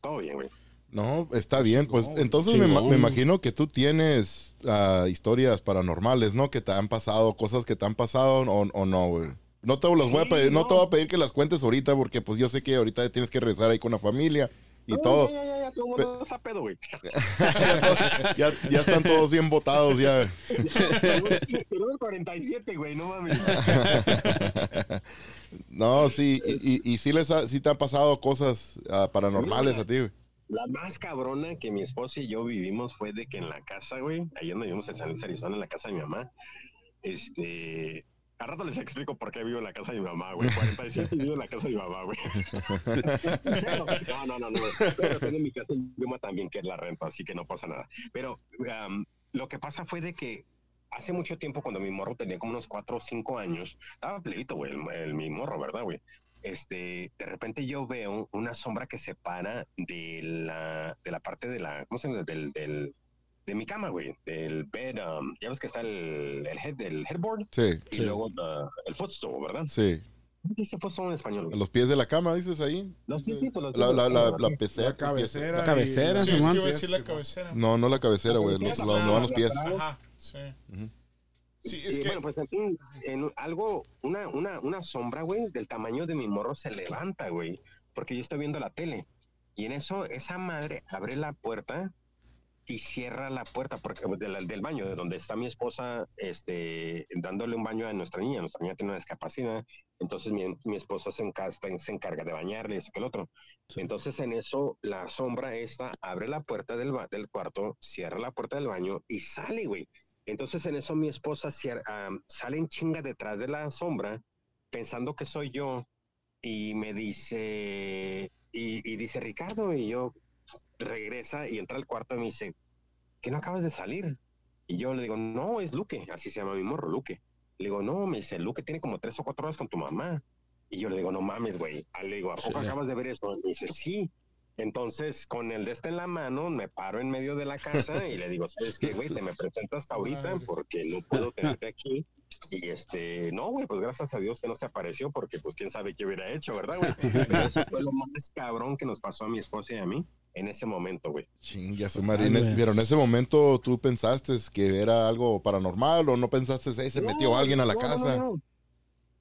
E: todo bien, güey.
A: No, está bien. Pues entonces me, me imagino que tú tienes ah, historias paranormales, ¿no? Que te han pasado, cosas que te han pasado o, o no, güey. No te las voy a pedir, no.
E: no.
A: te voy a pedir que las cuentes ahorita porque pues yo sé que ahorita tienes que regresar ahí con la familia y
E: No,
A: todo.
E: Ya, ya, ya, todo mundo pedo, güey.
A: Ya, ya están todos bien botados ya.
E: Pero el 47, güey, no mames.
A: no, sí, y, y, y sí, les ha- sí te han pasado cosas ah, paranormales a ti, güey.
E: La más cabrona que mi esposa y yo vivimos fue de que en la casa, güey, ahí donde vivimos en San Luis, Arizona, en la casa de mi mamá, este... A rato les explico por qué vivo en la casa de mi mamá, güey. 47 y vivo en la casa de mi mamá, güey. No, no, no, no. Pero tengo mi casa en Yuma también, que es la renta, así que no pasa nada. Pero um, lo que pasa fue de que hace mucho tiempo, cuando mi morro tenía como unos 4 o 5 años, estaba pleito, güey, el, el- mi morro, ¿verdad, güey? Este, de repente yo veo una sombra que se para de la, de la parte de la, ¿cómo se llama? Del, del, de mi cama, güey, del bed, um, ya ves que está el, el head, el headboard
A: Sí,
E: y luego uh, el footstool, ¿verdad?
A: sí.
E: ¿Cómo dice footstool en español? Güey?
A: los pies de la cama, dices ahí.
E: Los pies, sí, pues, los
A: La,
E: pies
A: la, la, la
E: sí.
A: pecera.
C: La cabecera.
D: La cabecera,
C: y-
B: Sí, es que iba a decir la cabecera.
A: No, no la cabecera, güey. los-
E: La
A: van los pies.
B: Ajá, sí.
A: Ujú.
B: Sí, es
E: y
B: que...
E: bueno, pues en en algo, una, una, una sombra, güey, del tamaño de mi morro se levanta, güey, porque yo estoy viendo la tele. Y en eso, esa madre abre la puerta y cierra la puerta porque del, del baño, de donde está mi esposa, este, dándole un baño a nuestra niña. Nuestra niña tiene una discapacidad, entonces mi, mi esposa se encarga, se encarga de bañarle, eso que el otro. Entonces en eso, la sombra esta abre la puerta del, del cuarto, cierra la puerta del baño y sale, güey. Entonces en eso mi esposa cier- am, sale en chinga detrás de la sombra, pensando que soy yo, y me dice, y, y dice Ricardo, y yo regresa y entra al cuarto y me dice, ¿qué no acabas de salir? Y yo le digo, no, es Luque, así se llama mi morro, Luque. Le digo, no, me dice, Luque tiene como tres o cuatro horas con tu mamá. Y yo le digo, no mames, güey. Ah, Le digo, ¿a poco
D: Sí.
E: acabas de ver eso? Y me dice, sí. Entonces, con el de este en la mano, me paro en medio de la casa y le digo, ¿sabes qué, güey? Te me presentas ahorita
B: Madre.
E: porque no puedo tenerte aquí. Y este, no, güey, pues gracias a Dios que no se apareció porque pues quién sabe qué hubiera hecho, ¿verdad, güey? Pero eso fue lo más cabrón que nos pasó a mi esposa y a mí en ese momento, güey.
A: Chinga su. En ese- pero en ese momento tú pensaste que era algo paranormal o no pensaste, "Ey, se metió
E: No,
A: alguien a la
E: no,
A: casa.
E: No, no.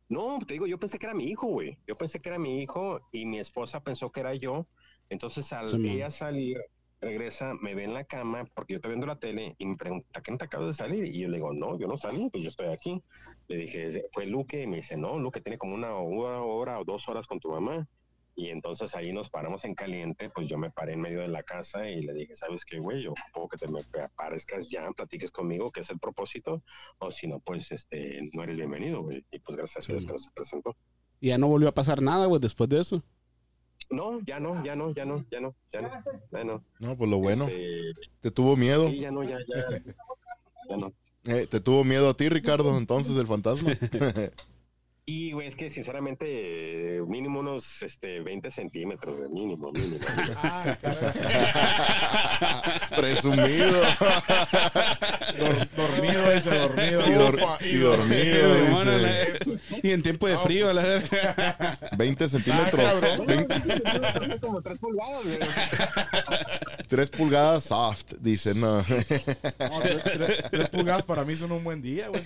E: No, te digo, yo pensé que era mi hijo, güey. Yo pensé que era mi hijo y mi esposa pensó que era yo. Entonces, al
D: Sí, man.
E: ella salir, regresa, me ve en la cama porque yo estoy viendo la tele y me pregunta, ¿qué no te acabas de salir? Y yo le digo, no, yo no salí, pues yo estoy aquí. Le dije, fue Luque y me dice, no, Luque tiene como una hora, hora o dos horas con tu mamá. Y entonces ahí nos paramos en caliente, pues yo me paré en medio de la casa y le dije, ¿sabes qué, güey? Yo puedo que te me aparezcas ya, platiques conmigo, que es el propósito, o si no, pues este, no eres bienvenido, güey. Y pues gracias a Dios que no se presentó.
D: Y ya no volvió a pasar nada, güey, después de eso.
E: No, ya no, ya no, ya no, ya no, ya no, ya no.
A: No, pues lo bueno.
E: Este,
A: ¿Te tuvo miedo?
E: sí, ya no, ya, ya, ya no.
A: Eh, ¿Te tuvo miedo a ti, Ricardo, entonces, el fantasma?
E: Y, güey, es que sinceramente, eh, mínimo unos este, 20 centímetros, güey, mínimo, mínimo.
B: Ah.
A: Presumido.
C: Dor- dormido ese, dormido.
A: Y, dor-
B: Ufa,
A: y
B: y
A: dormido.
B: dormido,
D: Bueno, la- y en tiempo de
B: No,
D: frío,
B: pues.
D: la verga.
A: 20 centímetros.
B: Ah, cabrón.
A: 20
E: como 3 pulgadas, güey.
A: 3 pulgadas soft, dice, no.
C: No, tres, tres- tres pulgadas para mí son un buen día, güey.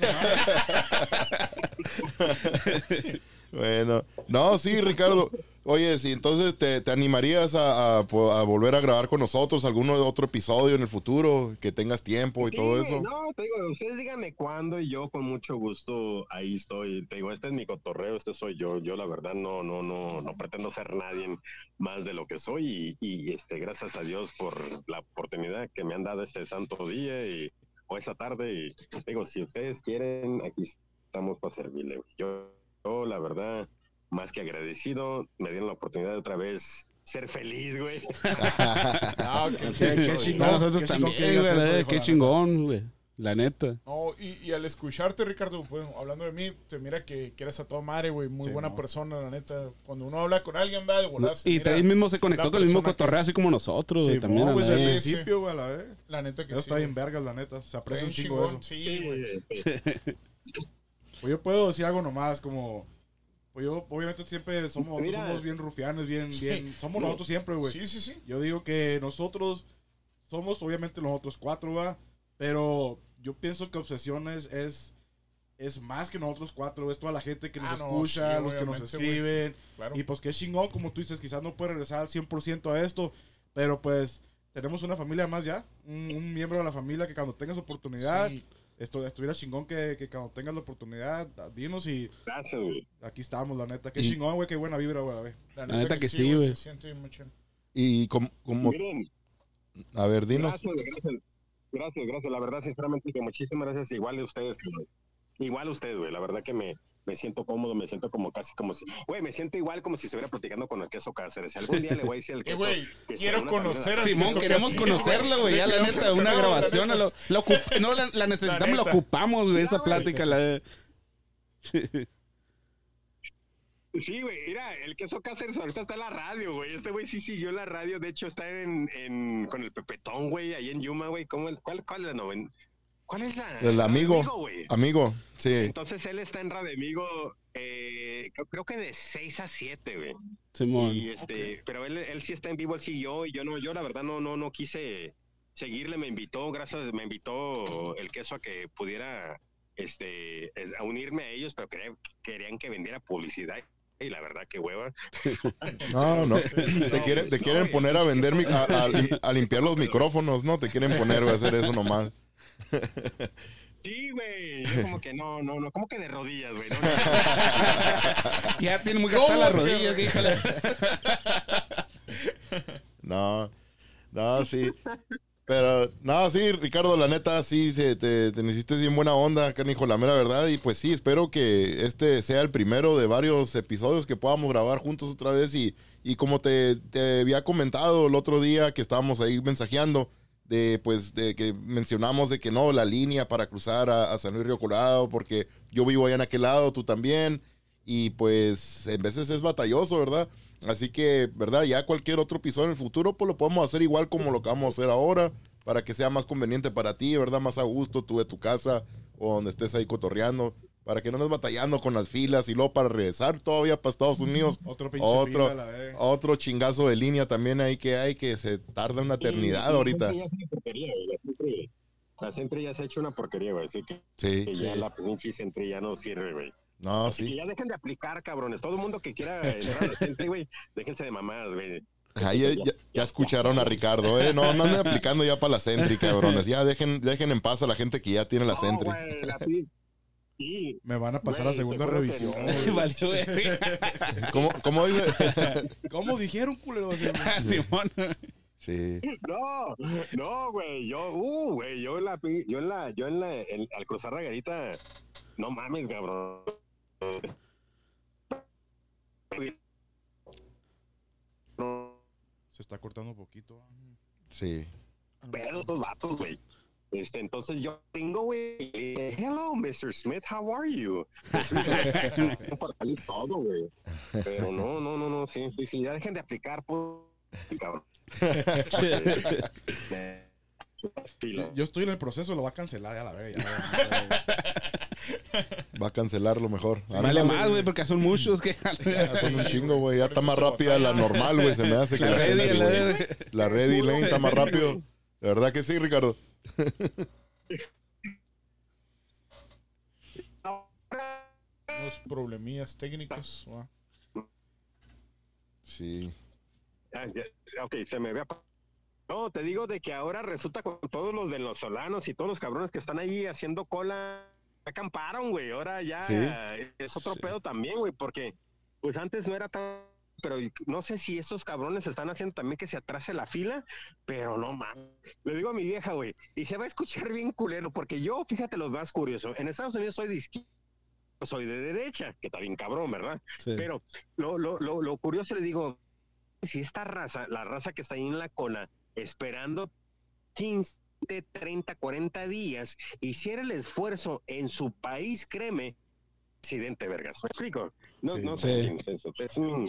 A: Bueno, no, sí, Ricardo. Oye, si entonces te, te animarías a, a po- a volver a grabar con nosotros algún otro episodio en el futuro, que tengas tiempo y
E: Sí,
A: todo eso.
E: No, te digo, ustedes díganme cuándo y yo con mucho gusto ahí estoy. Te digo, este es mi cotorreo, este soy yo. Yo la verdad no, no, no, no pretendo ser nadie más de lo que soy y, y, este, gracias a Dios por la oportunidad que me han dado este santo día y o esta tarde. Y digo, si ustedes quieren, aquí estamos para servirle. Yo, yo la verdad, más que agradecido, me dieron la oportunidad de otra vez ser feliz, güey.
B: Ah, ok.
C: Qué- qué chingón,
D: Para nosotros
C: qué chingón
D: también,
C: que
D: güey,
C: eso, hijo,
D: qué chingón, güey. La neta.
B: No, y, y al escucharte, Ricardo, pues, hablando de mí, se mira que, que eres a toda madre, güey. Muy
C: Sí,
B: buena
C: no.
B: persona, la neta. Cuando uno habla con alguien, va de volar. se
D: Y
B: mira
D: ahí mismo se conectó con el mismo
B: que
D: cotorreo, así como nosotros,
C: Sí,
D: güey. también,
C: no, pues al principio, güey, la
B: neta que
C: Eso
B: sí.
C: está bien vergas, la neta. Se aprecia un chingo
B: chingón,
C: eso.
B: Sí, güey.
C: Pues yo puedo decir algo nomás, como... Pues yo, obviamente, siempre somos, nosotros
E: Mira.
C: somos bien rufianes, bien,
B: Sí.
C: bien... Somos nosotros siempre, güey.
B: Sí, sí, sí.
C: Yo digo que nosotros somos obviamente los otros cuatro, va, pero yo pienso que Obsesiones es es más que nosotros cuatro, es toda la gente que nos
B: Ah, no,
C: escucha,
B: sí,
C: los que nos escriben,
B: Claro.
C: y pues qué chingón, como tú dices, quizás no puede regresar al 100% a esto, pero pues tenemos una familia más ya, un, un miembro de la familia que cuando tengas oportunidad,
B: Sí,
C: esto estuviera chingón que, que cuando tengas la oportunidad, dinos y
E: Gracias, güey.
C: aquí estamos, la neta, qué
A: Y-
C: chingón, güey, qué buena vibra, güey, a ver.
B: la
D: neta que sí, güey.
B: Se siente bien mucho.
A: Y como, como-
E: Miren,
A: a ver, dinos.
E: Gracias, gracias. Gracias, gracias. La verdad, sinceramente, que muchísimas gracias. Igual de ustedes, cabrón. Igual ustedes, güey. La verdad que me, me siento cómodo, me siento como casi como si. Güey, me siento igual como si estuviera platicando con el queso Cáceres. Si algún día le voy a decir al
B: Eh,
E: queso.
B: güey,
E: que
B: quiero conocer
E: a-
B: al
D: Simón,
B: queso
D: queremos conocerlo, güey. Ya, la neta, una
B: la
D: grabación.
B: neta.
D: Lo, lo ocup- no, la, la necesitamos, la ocupamos, güey, esa plática. La,
E: Sí, güey. Mira, el queso Cáceres ahorita está en la radio, güey. Este güey sí siguió la radio. De hecho, está en, en con el Pepetón, güey, ahí en Yuma, güey. ¿Cómo el- ¿Cuál, cuál es la noven? ¿Cuál es la?
A: El amigo. Amigo, sí.
E: Entonces él está en Radio Amigo, eh, creo, que de 6 a 7, güey.
D: Simón.
E: Y este, pero él, él sí está en vivo, él siguió, y yo no, yo la verdad no, no, no quise seguirle, me invitó, gracias, me invitó el queso a que pudiera este es- a unirme a ellos, pero quería- querían que vendiera publicidad. Y la verdad que hueva.
A: No, no.
B: Sí, sí,
A: Te quieren, te
E: no,
A: quieren poner a vender, mi- a, a lim- a limpiar los micrófonos, ¿no? Te quieren poner, a hacer eso nomás.
E: Sí, güey. Yo como que no, no, no, como que de rodillas, güey. No, no.
D: Ya tiene muy gastadas las
B: ¿Cómo que,
D: rodillas,
B: güey?
D: híjole.
A: No, no, sí. Pero, no, sí, Ricardo, la neta, sí, se- te, te necesites bien buena onda, canijo, la mera verdad. Y pues sí, espero que este sea el primero de varios episodios que podamos grabar juntos otra vez. Y, y como te, te había comentado el otro día que estábamos ahí mensajeando, de pues de que mencionamos de que no, la línea para cruzar a, San Luis Río Colorado, porque yo vivo allá en aquel lado, tú también. Y pues en veces es batalloso, ¿verdad? Así que, ¿verdad? Ya cualquier otro episodio en el futuro, pues lo podemos hacer igual como lo que vamos a hacer ahora, para que sea más conveniente para ti, ¿verdad? Más a gusto, tú de tu casa o donde estés ahí cotorreando, para que no andes batallando con las filas y luego para regresar todavía para Estados Unidos.
C: Otro pinche
A: Otro,
C: fila, la
A: otro chingazo de línea también ahí que hay que se tarda una eternidad
E: Sí,
A: ahorita.
E: La Sentry ya porquería, la La se ha hecho una porquería, güey. Así que
A: Sí,
E: que ya la pinche Sentry ya no sirve, güey.
A: no,
E: Así que
A: sí.
E: ya dejen de aplicar, cabrones. Todo el mundo que quiera entrar a la Sentry, güey, déjense de mamadas, güey.
A: Ahí ya, ya- ya escucharon a Ricardo, ¿eh? No, no anden aplicando ya para la Sentry, cabrones. Ya dejen, dejen en paz a la gente que ya tiene la
E: No,
A: Sentry.
E: güey, la pin- Sí.
C: Me van a pasar
E: Güey,
C: a segunda
E: que
C: revisión.
A: ¿Cómo, cómo dice?
C: ¿Cómo dijeron, culero?
D: Simón.
A: sí.
E: No, no, güey, yo, uh, güey, yo en la, yo en la, yo en la, en- al cruzar la garita, no mames, cabrón.
C: Se está cortando un poquito.
A: Sí.
E: pedo esos vatos, güey. Este, entonces yo vengo, güey, hello, Mr. Smith, how are you? Todo, güey. Pero no, no, no, no, sí, sí, sí, ya dejen de aplicar, pues, cabrón.
C: Yo estoy en el proceso, lo va a cancelar ya la verga.
A: Va a cancelarlo mejor.
D: Vale más, güey, porque son muchos que.
A: Ya son un chingo, güey. Ya está más rápida la normal, güey. Se me hace que
D: La
A: la,
D: la-
A: la Ready Lane está más rápido. De verdad que sí, Ricardo.
B: Unos problemillas técnicos.
A: Sí.
E: Ok, se me ve. apa- No, te digo de que ahora resulta con todos los venezolanos y todos los cabrones que están ahí haciendo cola, acamparon, güey. Ahora ya
A: Sí.
E: es otro pedo también, güey, porque pues antes no era tan. Pero no sé si esos cabrones están haciendo también que se atrase la fila, pero no mames. Le digo a mi vieja, güey, y se va a escuchar bien culero, porque yo, fíjate lo más curioso, en Estados Unidos soy de izquierda, soy de derecha, que está bien cabrón, ¿verdad?
D: Sí.
E: Pero lo, lo, lo, lo curioso le digo, si esta raza, la raza que está ahí en la cola, esperando 15, 30, 40 días, hiciera el esfuerzo en su país, créeme, accidente, vergas. ¿Me explico? No,
C: Sí.
E: no sé,
D: Sí.
E: es, es un...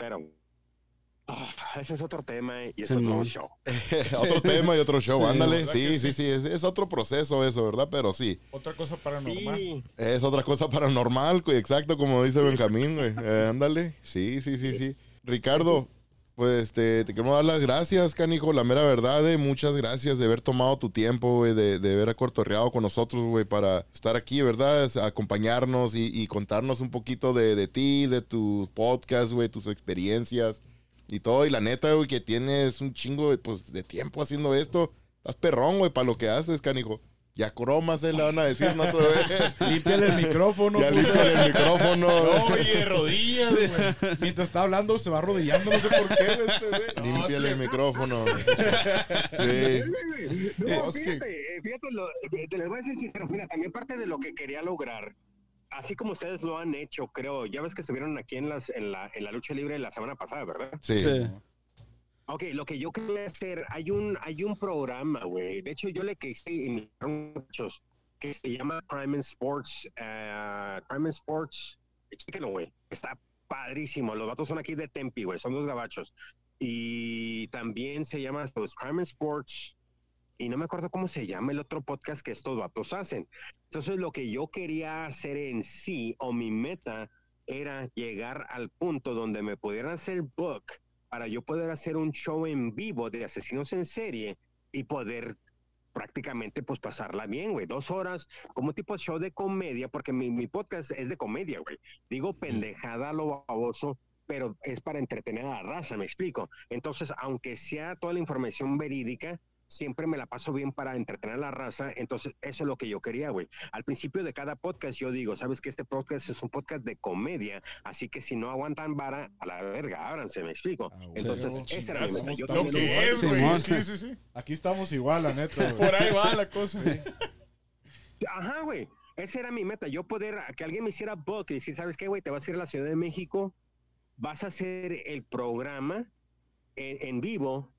E: Pero... ah, ese es otro tema y es
D: Sí,
E: otro show.
A: otro tema y otro show.
D: Sí,
A: Ándale.
B: ¿verdad
A: Sí, sí,
B: sí?
A: sí. Es, es otro proceso eso, ¿verdad? Pero sí.
B: Otra cosa paranormal.
E: Sí.
A: Es otra cosa paranormal, güey. Exacto, como dice Benjamín, güey. Eh, ándale. Sí, sí, sí, sí. Ricardo, pues te, te queremos dar las gracias, canijo. La mera verdad, eh. Muchas gracias de haber tomado tu tiempo, güey. De, de haber acortorreado con nosotros, güey, para estar aquí, ¿verdad? Acompañarnos y, y contarnos un poquito de, de ti, de tus podcasts, güey, tus experiencias y todo. Y la neta, güey, que tienes un chingo pues, de tiempo haciendo esto. Estás perrón, güey, para lo que haces, canijo. Ya cromas, eh, le van a decir, no
C: Límpiale el micrófono.
A: ya límpiale el micrófono.
B: No, oye, rodillas, güey.
C: Mientras está hablando, se va arrodillando, no sé por qué, güey, este.
A: Límpiale el micrófono. Sí.
E: No,
B: Eh,
E: fíjate, eh, fíjate, lo- te les voy a decir sincero, mira, también parte de lo que quería lograr, así como ustedes lo han hecho, creo, ya ves que estuvieron aquí en, las, en, la, en la lucha libre la semana pasada, ¿verdad?
A: Sí.
D: Sí.
E: Ok, lo que yo quería hacer, hay un, hay un programa, güey, de hecho yo le quise invitar muchos, que se llama Crime and Sports, eh, Crime Sports, chéquenlo, güey, está padrísimo, los vatos son aquí de Tempi, güey, son dos gabachos, y también se llama pues, Crime Sports, y no me acuerdo cómo se llama el otro podcast que estos vatos hacen. Entonces, lo que yo quería hacer en sí, o mi meta, era llegar al punto donde me pudieran hacer book para yo poder hacer un show en vivo de asesinos en serie y poder prácticamente pues pasarla bien, güey. Dos horas, como tipo show de comedia, porque mi, mi podcast es de comedia, güey. Digo pendejada a lo baboso, pero es para entretener a la raza, me explico. Entonces, aunque sea toda la información verídica, siempre me la paso bien para entretener a la raza. Entonces, eso es lo que yo quería, güey. Al principio de cada podcast yo digo, sabes que este podcast es un podcast de comedia, así que si no aguantan vara, a la verga, ábranse, me explico.
C: Ah.
E: Entonces,
B: Sí,
E: esa era mi. Yo
B: Lo
E: también
B: que
E: lo-
B: es, güey.
D: Simón.
B: Sí, sí, sí.
C: Aquí estamos igual, la neta, güey.
B: Por ahí va la cosa.
E: Ajá, güey. Esa era mi meta. Yo poder, que alguien me hiciera book y decir, ¿sabes qué, güey? Te vas a ir a la Ciudad de México, vas a hacer el programa en, en vivo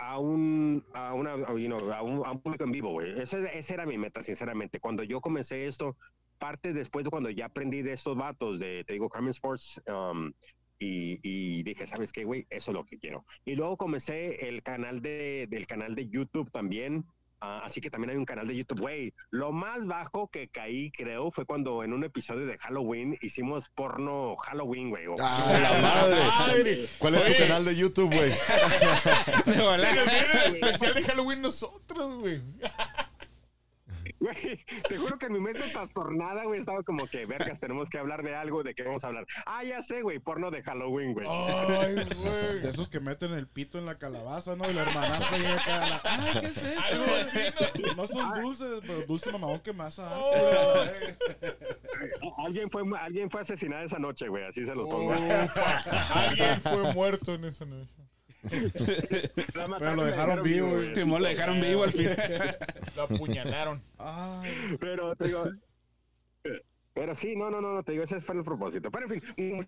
E: a un, a una, a, un, a un público en vivo, güey. Esa, esa era mi meta, sinceramente. Cuando yo comencé esto, parte después de cuando ya aprendí de estos vatos, de, te digo, Carmen Sports, um, y, y dije, ¿sabes qué, güey? Eso es lo que quiero. Y luego comencé el canal de, del canal de YouTube también. Ah, así que también hay un canal de YouTube, güey. Lo más bajo que caí, creo, fue cuando en un episodio de Halloween hicimos porno Halloween, güey.
A: Ah, la madre.
B: Madre.
A: ¿Cuál es tu canal de YouTube, güey?
B: Especial de Halloween nosotros, güey.
E: Güey, te juro que en mi mente trastornada, güey, estaba como que, vergas, tenemos que hablar de algo, ¿de qué vamos a hablar? Ah, ya sé, güey, porno de Halloween, güey.
B: Ay,
C: De
B: güey.
C: esos que meten el pito en la calabaza, ¿no? Y la hermanastra llega acá. la- Ay, ¿qué es esto?
B: Algo así,
C: No son dulces, pero dulce mamón que más. ah.
B: Oh.
E: Alguien fue, alguien fue asesinado esa noche, güey, así se los pongo.
B: Ufa. Alguien fue muerto en esa noche.
C: Pero lo dejaron vivo,
D: lo dejaron vivo al final.
B: Lo apuñalaron.
E: Pero te digo. Pero sí, no, no, no, no, te digo, ese fue el propósito. Pero en fin,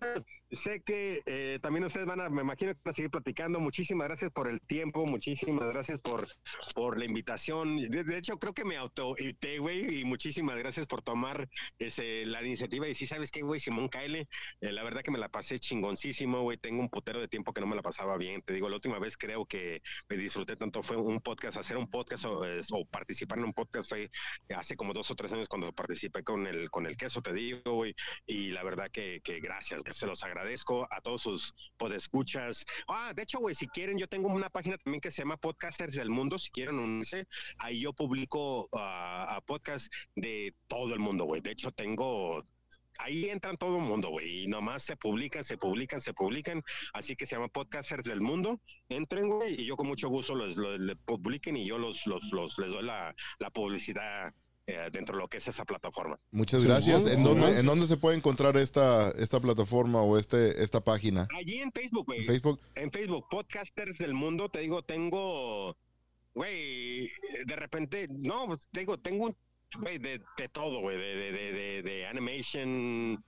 E: sé que eh, también ustedes van a, me imagino que van a seguir platicando. Muchísimas gracias por el tiempo, muchísimas gracias por, por la invitación. De, hecho, creo que me auto-invité, güey, y muchísimas gracias por tomar ese, la iniciativa. Y sí, ¿sabes qué, güey? Simón Kyle, eh, la verdad que me la pasé chingoncísimo, güey. Tengo un putero de tiempo que no me la pasaba bien. Te digo, la última vez creo que me disfruté tanto fue un podcast, hacer un podcast o, o participar en un podcast fue hace como dos o tres años cuando participé con el, con el queso, te digo, güey, y la verdad que, gracias, se los agradezco a todos sus podescuchas. Ah, de hecho, güey, si quieren, yo tengo una página también que se llama Podcasters del Mundo, si quieren unirse, ahí yo publico a podcasts de todo el mundo, güey. De hecho, tengo ahí entran todo el mundo, güey, y nomás se publican, se publican, se publican, así que se llama Podcasters del Mundo, entren, güey, y yo con mucho gusto los, los, publiquen y yo los, los, los les doy la publicidad eh, dentro de lo que es esa plataforma.
A: Muchas gracias. ¿En dónde,
D: no.
A: ¿En dónde se puede encontrar esta, esta plataforma o este, esta página?
E: Allí en Facebook, güey.
A: ¿En Facebook?
E: En Facebook, Podcasters del Mundo, te digo, tengo, güey, de repente, no, pues, te digo, tengo un, güey, de, de todo, güey, de, de, de, de, de animation,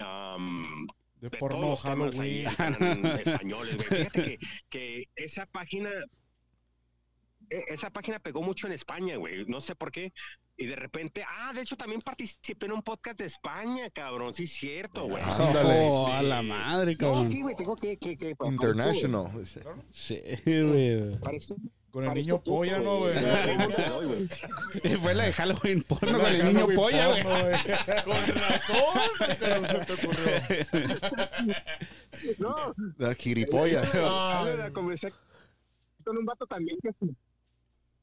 E: um,
C: de
E: de
C: porno
E: ahí
C: Halloween.
E: están españoles, güey. Fíjate que, que esa página, esa página pegó mucho en España, güey. No sé por qué. Y de repente, ah, de hecho también participé en un podcast de España, cabrón. Sí, es cierto, güey.
A: Ándale.
D: Oh, a la madre,
E: No,
D: cabrón.
E: sí, güey, tengo que, que, que
A: International.
D: Sí, güey.
E: Parece,
C: Con el niño polla, ¿no, güey?
E: güey.
D: Fue la de Halloween porno con el niño polla, güey.
B: Con razón, pero se te ocurrió.
E: No,
A: Las jiripollas.
E: Ah, comencé con un vato también que sí.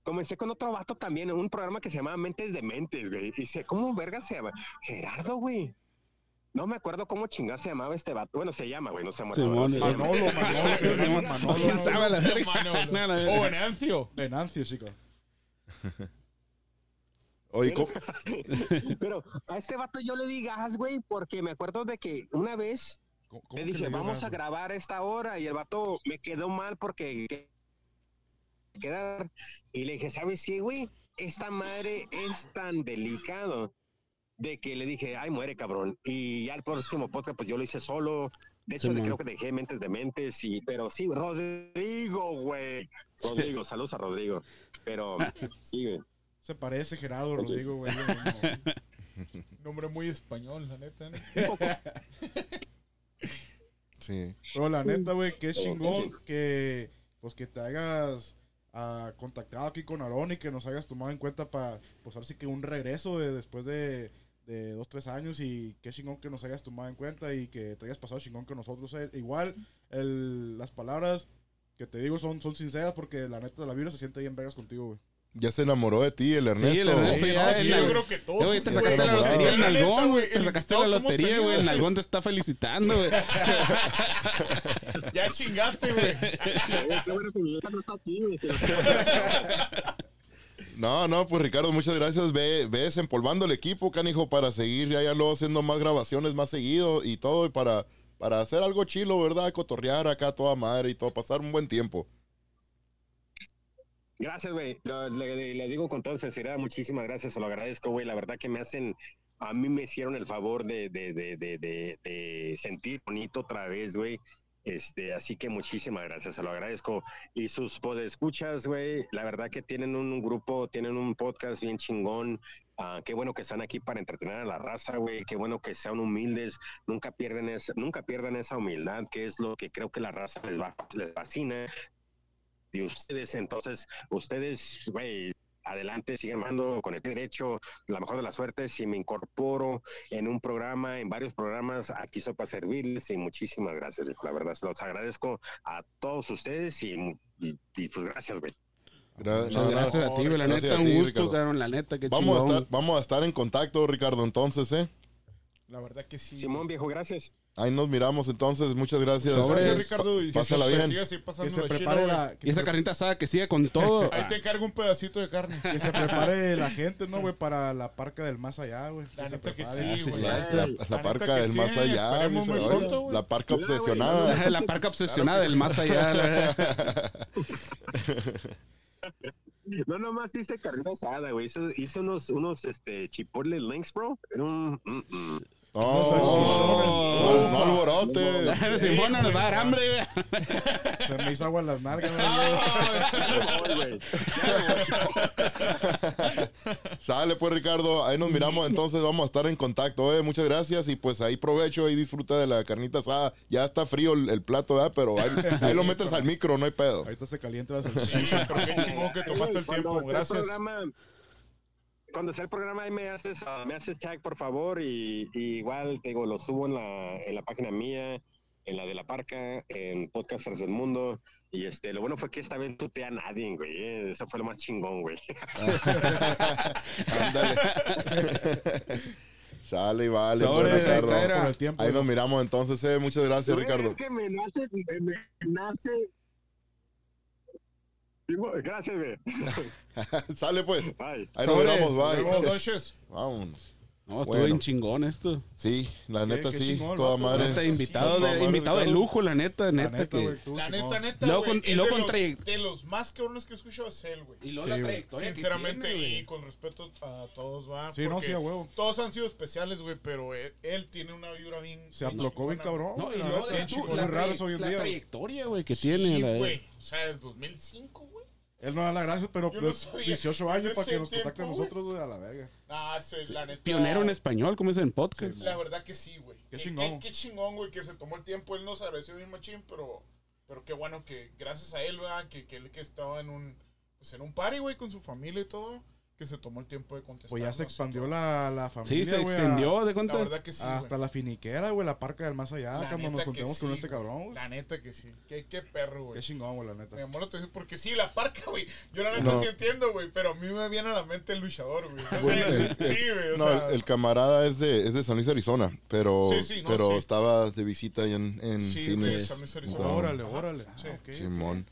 E: Comencé con otro vato también, en un programa que se llamaba Mentes de Mentes, güey. Y sé, ¿cómo verga se llama? Gerardo, güey. No me acuerdo cómo chingada se llamaba este vato. Bueno, se llama, güey, no se llama.
D: Simón,
E: se llama.
C: Manolo, Manolo, se llama Manolo.
D: ¿Quién sabe la verga? No,
B: O. Venancio.
C: Venancio, chicos.
A: Oye, ¿cómo-
E: Pero a este vato yo le di gas, güey, porque me acuerdo de que una vez
C: ¿Cómo- cómo
E: le dije, vamos
C: gas,
E: a grabar esta hora y el vato me quedó mal porque que- quedar y le dije, ¿sabes qué, güey? Esta madre es tan delicado de que le dije, ay, muere, cabrón. Y ya el próximo podcast, pues yo lo hice solo. De hecho,
D: Sí,
E: creo que dejé Mentes de Mentes, y, pero sí, Rodrigo, güey. Rodrigo, saludos a Rodrigo. Pero sí, güey.
C: Se parece Gerardo Rodrigo, güey.
B: Nombre muy español, la neta. ¿no?
A: Sí.
C: Pero la neta, güey, qué chingón que, pues, que te hayas ah, contactado aquí con Aaron y que nos hayas tomado en cuenta para, pues, ahora sí que un regreso de, después de, de dos, tres años y qué chingón que nos hayas tomado en cuenta y que te hayas pasado chingón con nosotros. eh. Igual, el, las palabras que te digo son, son sinceras porque la neta la vibra se siente bien vergas contigo, güey.
A: Ya se enamoró de ti el Ernesto.
D: Sí, el Ernesto
B: Sí, no, sí, yo creo que todos.
D: Güey, te sacaste la lotería, el nalgón, güey. Te sacaste la
B: invitado, ¿cómo
D: lotería, güey. El nalgón te está felicitando, güey.
B: Ya chingaste, güey.
E: Qué bueno que mi hija no está aquí, güey.
A: No, no, pues Ricardo, muchas gracias. Ve, ve desempolvando el equipo, canijo, para seguir ya, ya luego haciendo más grabaciones más seguido y todo, y para, para hacer algo chilo, ¿verdad? Cotorrear acá toda madre y todo, pasar un buen tiempo.
E: Gracias, güey. Le, le- le digo con toda sinceridad, muchísimas gracias, se lo agradezco, güey. La verdad que me hacen, a mí me hicieron el favor de, de, de, de, de- de sentir bonito otra vez, güey. Este, así que muchísimas gracias, se lo agradezco. Y sus podescuchas, güey, la verdad que tienen un grupo, tienen un podcast bien chingón. Ah, qué bueno que están aquí para entretener a la raza, güey. Qué bueno que sean humildes. Nunca pierden esa, nunca pierdan esa humildad, que es lo que creo que la raza les, va, les fascina de ustedes. Entonces, ustedes, güey, adelante, sigan mando con el pie derecho, la mejor de las suertes. Si me incorporo en un programa, en varios programas, aquí soy para servirles y muchísimas gracias. La verdad, los agradezco a todos ustedes y, y- y, pues gracias, güey.
A: Gra-
D: Muchas
A: no, no.
D: gracias a ti, güey. La
A: Gracias
D: neta, un gusto, cabrón. La neta, qué
A: Vamos a, estar, vamos a estar en contacto, Ricardo, entonces, ¿eh?
B: La verdad que sí.
E: Simón, viejo, gracias.
A: Ahí nos miramos entonces. Muchas gracias.
D: Sobres.
B: Gracias,
A: Eh,
B: Ricardo. Y
A: Pásala bien.
B: sigue así
C: Que
B: pasando
C: se prepare la... Que
D: Y esa carnita asada que sigue con todo.
B: Ahí te cargo un pedacito de carne.
C: que se prepare la gente, ¿no, güey? Para la parca del más allá, güey.
B: La
C: se
B: neta que
C: prepare.
B: sí,
D: sí,
B: güey.
D: sí.
A: La, la- la
B: neta
A: parca del
B: sí,
A: más allá. la parca obsesionada.
D: la parca obsesionada del más allá. la-
E: No, nomás hice carne asada, güey. Hice, hice unos, unos este, chipotle links, bro. Era un... mm, mm.
A: No, no, no alborote.
D: Simón no nos va a dar hambre, güey.
C: Se me hizo agua en las nalgas, güey.
A: Sale pues Ricardo, ahí nos miramos entonces, vamos a estar en contacto, eh. muchas gracias y pues ahí provecho y disfruta de la carnita asada. Ya está frío el, el plato, ¿verdad? pero ahí, ahí lo metes al micro, no hay pedo.
C: Ahorita se calienta la salchicha.
B: Pero qué chingón que tomaste el tiempo. Gracias.
E: Cuando sea el programa ahí me haces, ah, me haces tag, por favor, y, y igual, te digo, lo subo en la, en la página mía, en la de la parca, en Podcasters del Mundo, y este, lo bueno fue que esta vez no te a nadie, güey, eh, eso fue lo más chingón, güey.
A: Ándale. Sale y vale, pues,
D: Sobre,
A: Ricardo.
D: ahí
A: nos miramos entonces, eh. muchas gracias Ricardo.
E: Es que me nace, me, me nace... Gracias, güey.
A: Sale pues,
E: Bye.
A: ahí nos miramos, bye.
B: Buenas noches.
A: Vámonos.
D: No, estuvo
A: Bueno.
D: bien chingón esto.
A: Sí, la neta
C: qué
A: sí,
C: chingón,
A: toda
C: vato,
A: madre.
D: Neta, invitado,
A: Toda
D: de,
A: madre,
D: invitado de lujo, la neta,
C: La
D: neta.
C: neta,
D: que...
C: güey, estuvo
B: La neta, neta,
D: Luego con- y luego
B: de
D: con
B: los-
D: traye-
B: De los más cabrones que he escuchado es él, güey.
D: Y luego
C: Sí,
D: la trayectoria que
B: Sinceramente,
D: tiene,
B: y con respeto a todos, va.
C: Sí, no, sí, a huevo.
B: Todos han sido especiales, güey, pero él, él tiene una vibra bien.
C: Se aplocó bien cabrón.
D: No, y
C: la
D: luego
C: neta.
D: de la,
C: hoy en
D: la
C: día, güey.
D: trayectoria, güey, que
B: Sí,
D: tiene. la-
B: güey. O sea, el 2005, güey.
C: Él no da las gracias, pero
B: no
C: pues,
B: sabía
C: 18 años
B: en
C: para que nos contacten a nosotros, güey, a la verga.
B: Ah, sí, la neta.
D: Pionero en español, como dicen en podcast.
B: La verdad que sí, güey.
C: Qué
B: Qué
C: chingón.
B: Qué, qué chingón, güey, que se tomó el tiempo. Él nos agradeció bien machín, pero, pero qué bueno que gracias a él, ¿verdad? Que, que él que estaba en un, pues en un party, güey, con su familia y todo, que se tomó el tiempo de contestar.
C: Pues ya se expandió la, la familia,
D: Sí, se extendió, de
B: La
D: cuenta.
B: verdad que sí.
C: Hasta la finiquera, güey, la parca del más allá,
B: La
C: cuando nos juntemos con
B: sí,
C: este cabrón, güey.
B: La neta que sí. Qué, qué perro, güey.
C: Qué chingón, güey, la neta.
B: llamó la atención porque sí, la parca, güey. Yo la neta
A: No.
B: sí entiendo, güey, pero a mí me viene a la mente el luchador, güey.
A: El-
B: sí, güey,
A: No,
B: sea.
A: el, el camarada es de, es de San Luis, Arizona, pero,
B: Sí, sí, no,
A: pero
B: sí.
A: estaba de visita ahí en, en
B: Sí,
A: Phoenix.
B: de San Luis, Arizona.
A: Wow.
C: Órale, órale.
B: Sí.
C: Ah, ok,
A: Simón.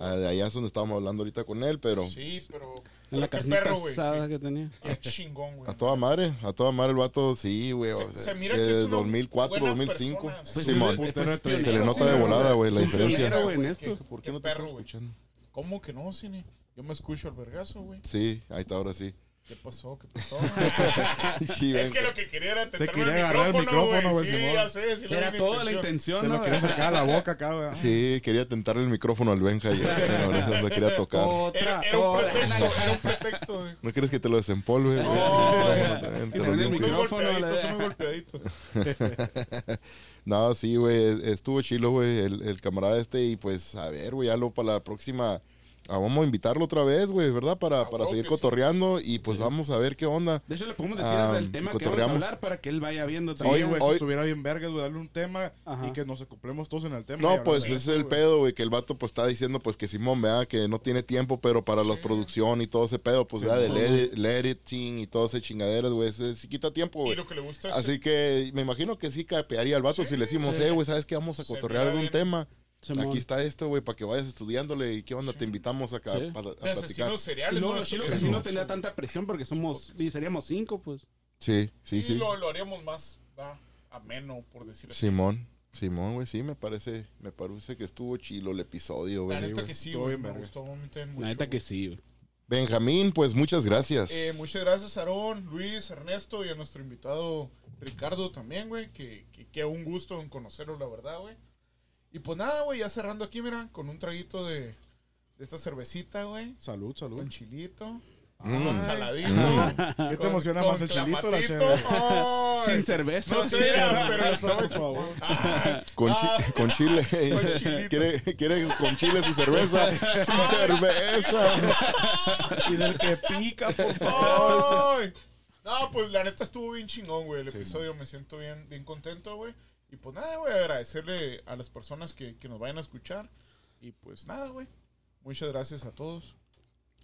A: Ah, de allá es donde estábamos hablando ahorita con él, pero
B: Sí, pero.
D: En la
B: qué
D: carnita
B: perro, güey.
D: asada
B: Qué,
D: que tenía.
B: qué chingón, güey.
A: a toda madre, a toda madre el vato, sí, güey.
B: Se-
A: o sea,
B: se mira
A: que
B: que es
A: es
B: una
A: 2004,
B: buena
A: 2005.
B: persona.
D: Pues,
A: Simón.
D: pues, pues,
A: se le
B: pionero,
A: nota de volada, güey, la diferencia.
D: pionero, güey, en
B: Qué-
D: esto.
B: qué-
A: ¿Por qué
B: qué
A: no te
B: perro,
A: escuchando?
B: ¿Cómo que no, Cine? Yo me escucho al vergazo, güey.
A: Sí, ahí está, ahora sí.
B: ¿Qué pasó? ¿Qué pasó?
A: Sí,
B: es que lo que quería era tentarme
C: quería
B: el
C: agarrar el
B: micrófono, güey.
C: güey,
B: Sí,
C: Simón.
B: ya sé. sí,
D: Era toda la intención,
C: Te
D: ¿no?
C: lo quería sacar a la boca acá, güey.
A: Sí, quería tentarle el micrófono al Benja y no, le quería tocar.
D: Otra,
B: Era, era un
D: otra.
B: pretexto, era un pretexto, güey.
A: ¿No quieres que te lo desempolve? güey?
B: No, güey.
A: te
D: Y
A: lo
D: el micrófono,
B: unos golpeaditos.
A: No, sí, güey, estuvo chilo, güey, el, el camarada este y pues, a ver, güey, ya lo para la próxima, ah, vamos a invitarlo otra vez, güey, ¿verdad? Para,
B: Ah,
A: para seguir
B: sí.
A: cotorreando y pues vamos a ver qué onda.
D: De hecho, le podemos decir
A: Ah,
D: el tema que vamos a
A: cotorreamos.
D: hablar para que él vaya viendo
C: Sí,
D: también.
C: güey,
A: hoy-
C: si estuviera bien vergas, güey, darle un tema
D: Ajá.
C: y que nos acoplemos todos en el tema.
A: No, pues
C: de
A: es
C: eso,
A: el
C: güey.
A: pedo, güey, que el vato pues está diciendo pues que Simón, vea, que no tiene tiempo, pero para la
B: Sí.
A: producción y todo ese pedo, pues
C: Sí,
A: ya de
C: sí.
A: edit- el editing y todo ese chingaderas, güey, ese sí quita tiempo,
B: Y
A: güey.
B: lo que le gusta es...
A: Así que me imagino que sí capearía al vato
B: Sí,
A: si le decimos,
B: sí.
A: eh, güey, ¿sabes qué? Vamos a cotorrear de un tema.
D: Simón.
A: Aquí está esto, güey, para que vayas estudiándole y qué onda,
B: Sí.
A: te invitamos acá
D: Sí.
A: para a
B: de
A: platicar.
B: seriales, ¿no?
D: que sí no tenía tanta presión porque somos, y seríamos cinco, pues.
A: Sí, sí,
B: Sí,
A: sí.
B: Lo, lo haríamos más va, ameno, por decirlo así.
A: Simón, Simón, güey, sí, me parece, me parece que estuvo chilo el episodio,
B: La
A: güey.
B: neta
C: güey.
B: que sí, güey. Me gustó mucho.
D: La neta que sí, güey.
A: Benjamín, pues muchas gracias.
B: Eh, muchas gracias, Aarón, Luis, Ernesto y a nuestro invitado Ricardo también, güey. Que, que, que un gusto en conocerlo, la verdad, güey. Y pues nada, güey, ya cerrando aquí, mira, con un traguito de, de esta cervecita, güey.
C: Salud, salud.
B: Con chilito,
A: Mm.
B: con saladito.
C: ¿Qué te emociona
B: con
C: más, el chilito la?
B: Ay,
D: Sin cerveza.
B: No
D: sin
B: sé,
D: cerveza.
B: pero
C: por favor.
B: Ay,
A: Con, chi-
B: ah,
A: con chile.
B: Con chilito.
A: ¿Quiere, quiere con chile su cerveza? Sin cerveza.
C: Y del que pica, por favor.
B: Ay. No, pues la neta estuvo bien chingón, güey. El episodio me siento bien, bien contento, güey. Y pues nada, güey, agradecerle a las personas que, que nos vayan a escuchar. Y pues nada, güey. Muchas gracias a todos.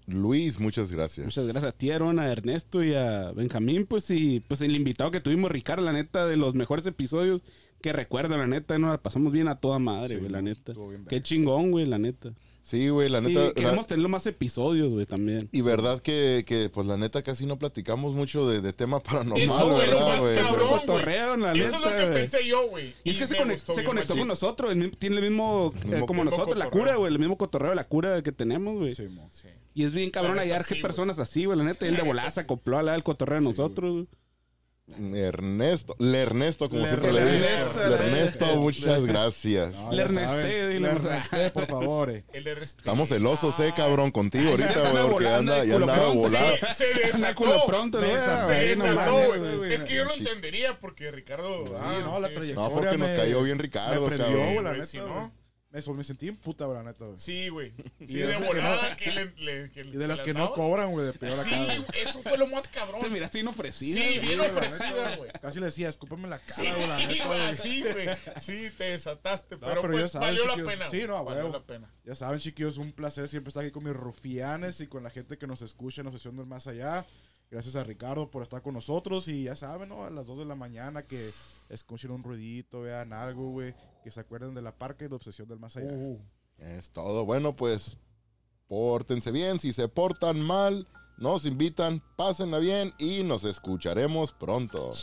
A: Luis, muchas gracias.
D: Muchas gracias a ti, Aaron, a Ernesto y a Benjamín, pues y pues el invitado que tuvimos, Ricardo, la neta, de los mejores episodios que recuerdo, la neta, nos la pasamos bien a toda madre, güey, la neta. Qué chingón, güey, la neta.
A: Sí, güey, la
D: Y
A: neta. la-
D: queremos tener más episodios, güey, también.
A: y verdad que, que, pues la neta casi no platicamos mucho de, de tema paranormal,
B: Eso lo
A: ¿verdad,
B: más
A: güey?
B: cabrón, güey.
D: Cotorreo, la
B: Eso es lo que
D: güey.
B: pensé yo, güey.
D: Y es que se,
B: me
D: conec-
B: gustó
D: se conectó
B: machín.
D: con nosotros, el mismo- tiene el mismo, eh,
A: mismo-
D: como nosotros, la cura, güey, el mismo cotorreo de la cura que tenemos, güey.
C: Sí.
B: Sí.
D: Y es bien cabrón
B: La
D: hallar
B: sí, güey.
D: personas así, güey, la neta, él de
B: La sí.
D: acopló a la del cotorreo de nosotros, güey.
A: Ernesto, le Ernesto, como
C: Le
A: siempre le digo.
D: Ernesto,
A: Le
D: le-
A: Ernesto, muchas gracias.
C: No,
D: Le Ernesté,
C: Le
D: por-
C: Ernesté, por favor. eh.
B: El.
A: Estamos celosos, eh, cabrón, contigo ahorita, güey, porque anda, ya andaba volado.
B: Se, se desató.
D: pronto,
B: Se desató, güey. Es que yo lo entendería porque Ricardo.
C: Sí,
B: ah,
C: no, la trayectoria.
A: No, porque nos cayó bien Ricardo,
C: me prendió,
A: cabrón.
C: Güey,
B: Güey, sí,
C: güey.
B: ¿no?
C: Me, me sentí en puta, güey, la neta, güey.
B: Sí, güey. Sí,
C: de
B: de
C: que
B: que le. le- que
C: Y de las
B: las
C: que no cobran, güey, de peor acá,
B: Sí,
C: güey.
B: eso fue lo más cabrón.
D: Te miraste bien ofrecida.
B: Sí,
D: güey.
B: bien
C: güey,
B: ofrecida, güey.
C: Casi le decía, escúpame la cara,
B: Sí,
C: güey, la neta,
B: güey,
C: güey.
B: así, güey. Sí, te desataste,
C: No,
B: pero, pues
C: saben,
B: valió la pena.
C: Sí, no, a
B: valió la pena.
C: Ya saben, chiquillos, un placer siempre estar aquí con mis rufianes y con la gente que nos escucha en la sesión del más allá. Gracias a Ricardo por estar con nosotros y ya saben, ¿no? A las 2 de la mañana que escuchen un ruidito, vean algo, güey. Que se acuerden de la parque de obsesión del más allá.
A: Es todo. Bueno, pues pórtense bien. Si se portan mal, nos invitan, pásenla bien y nos escucharemos pronto.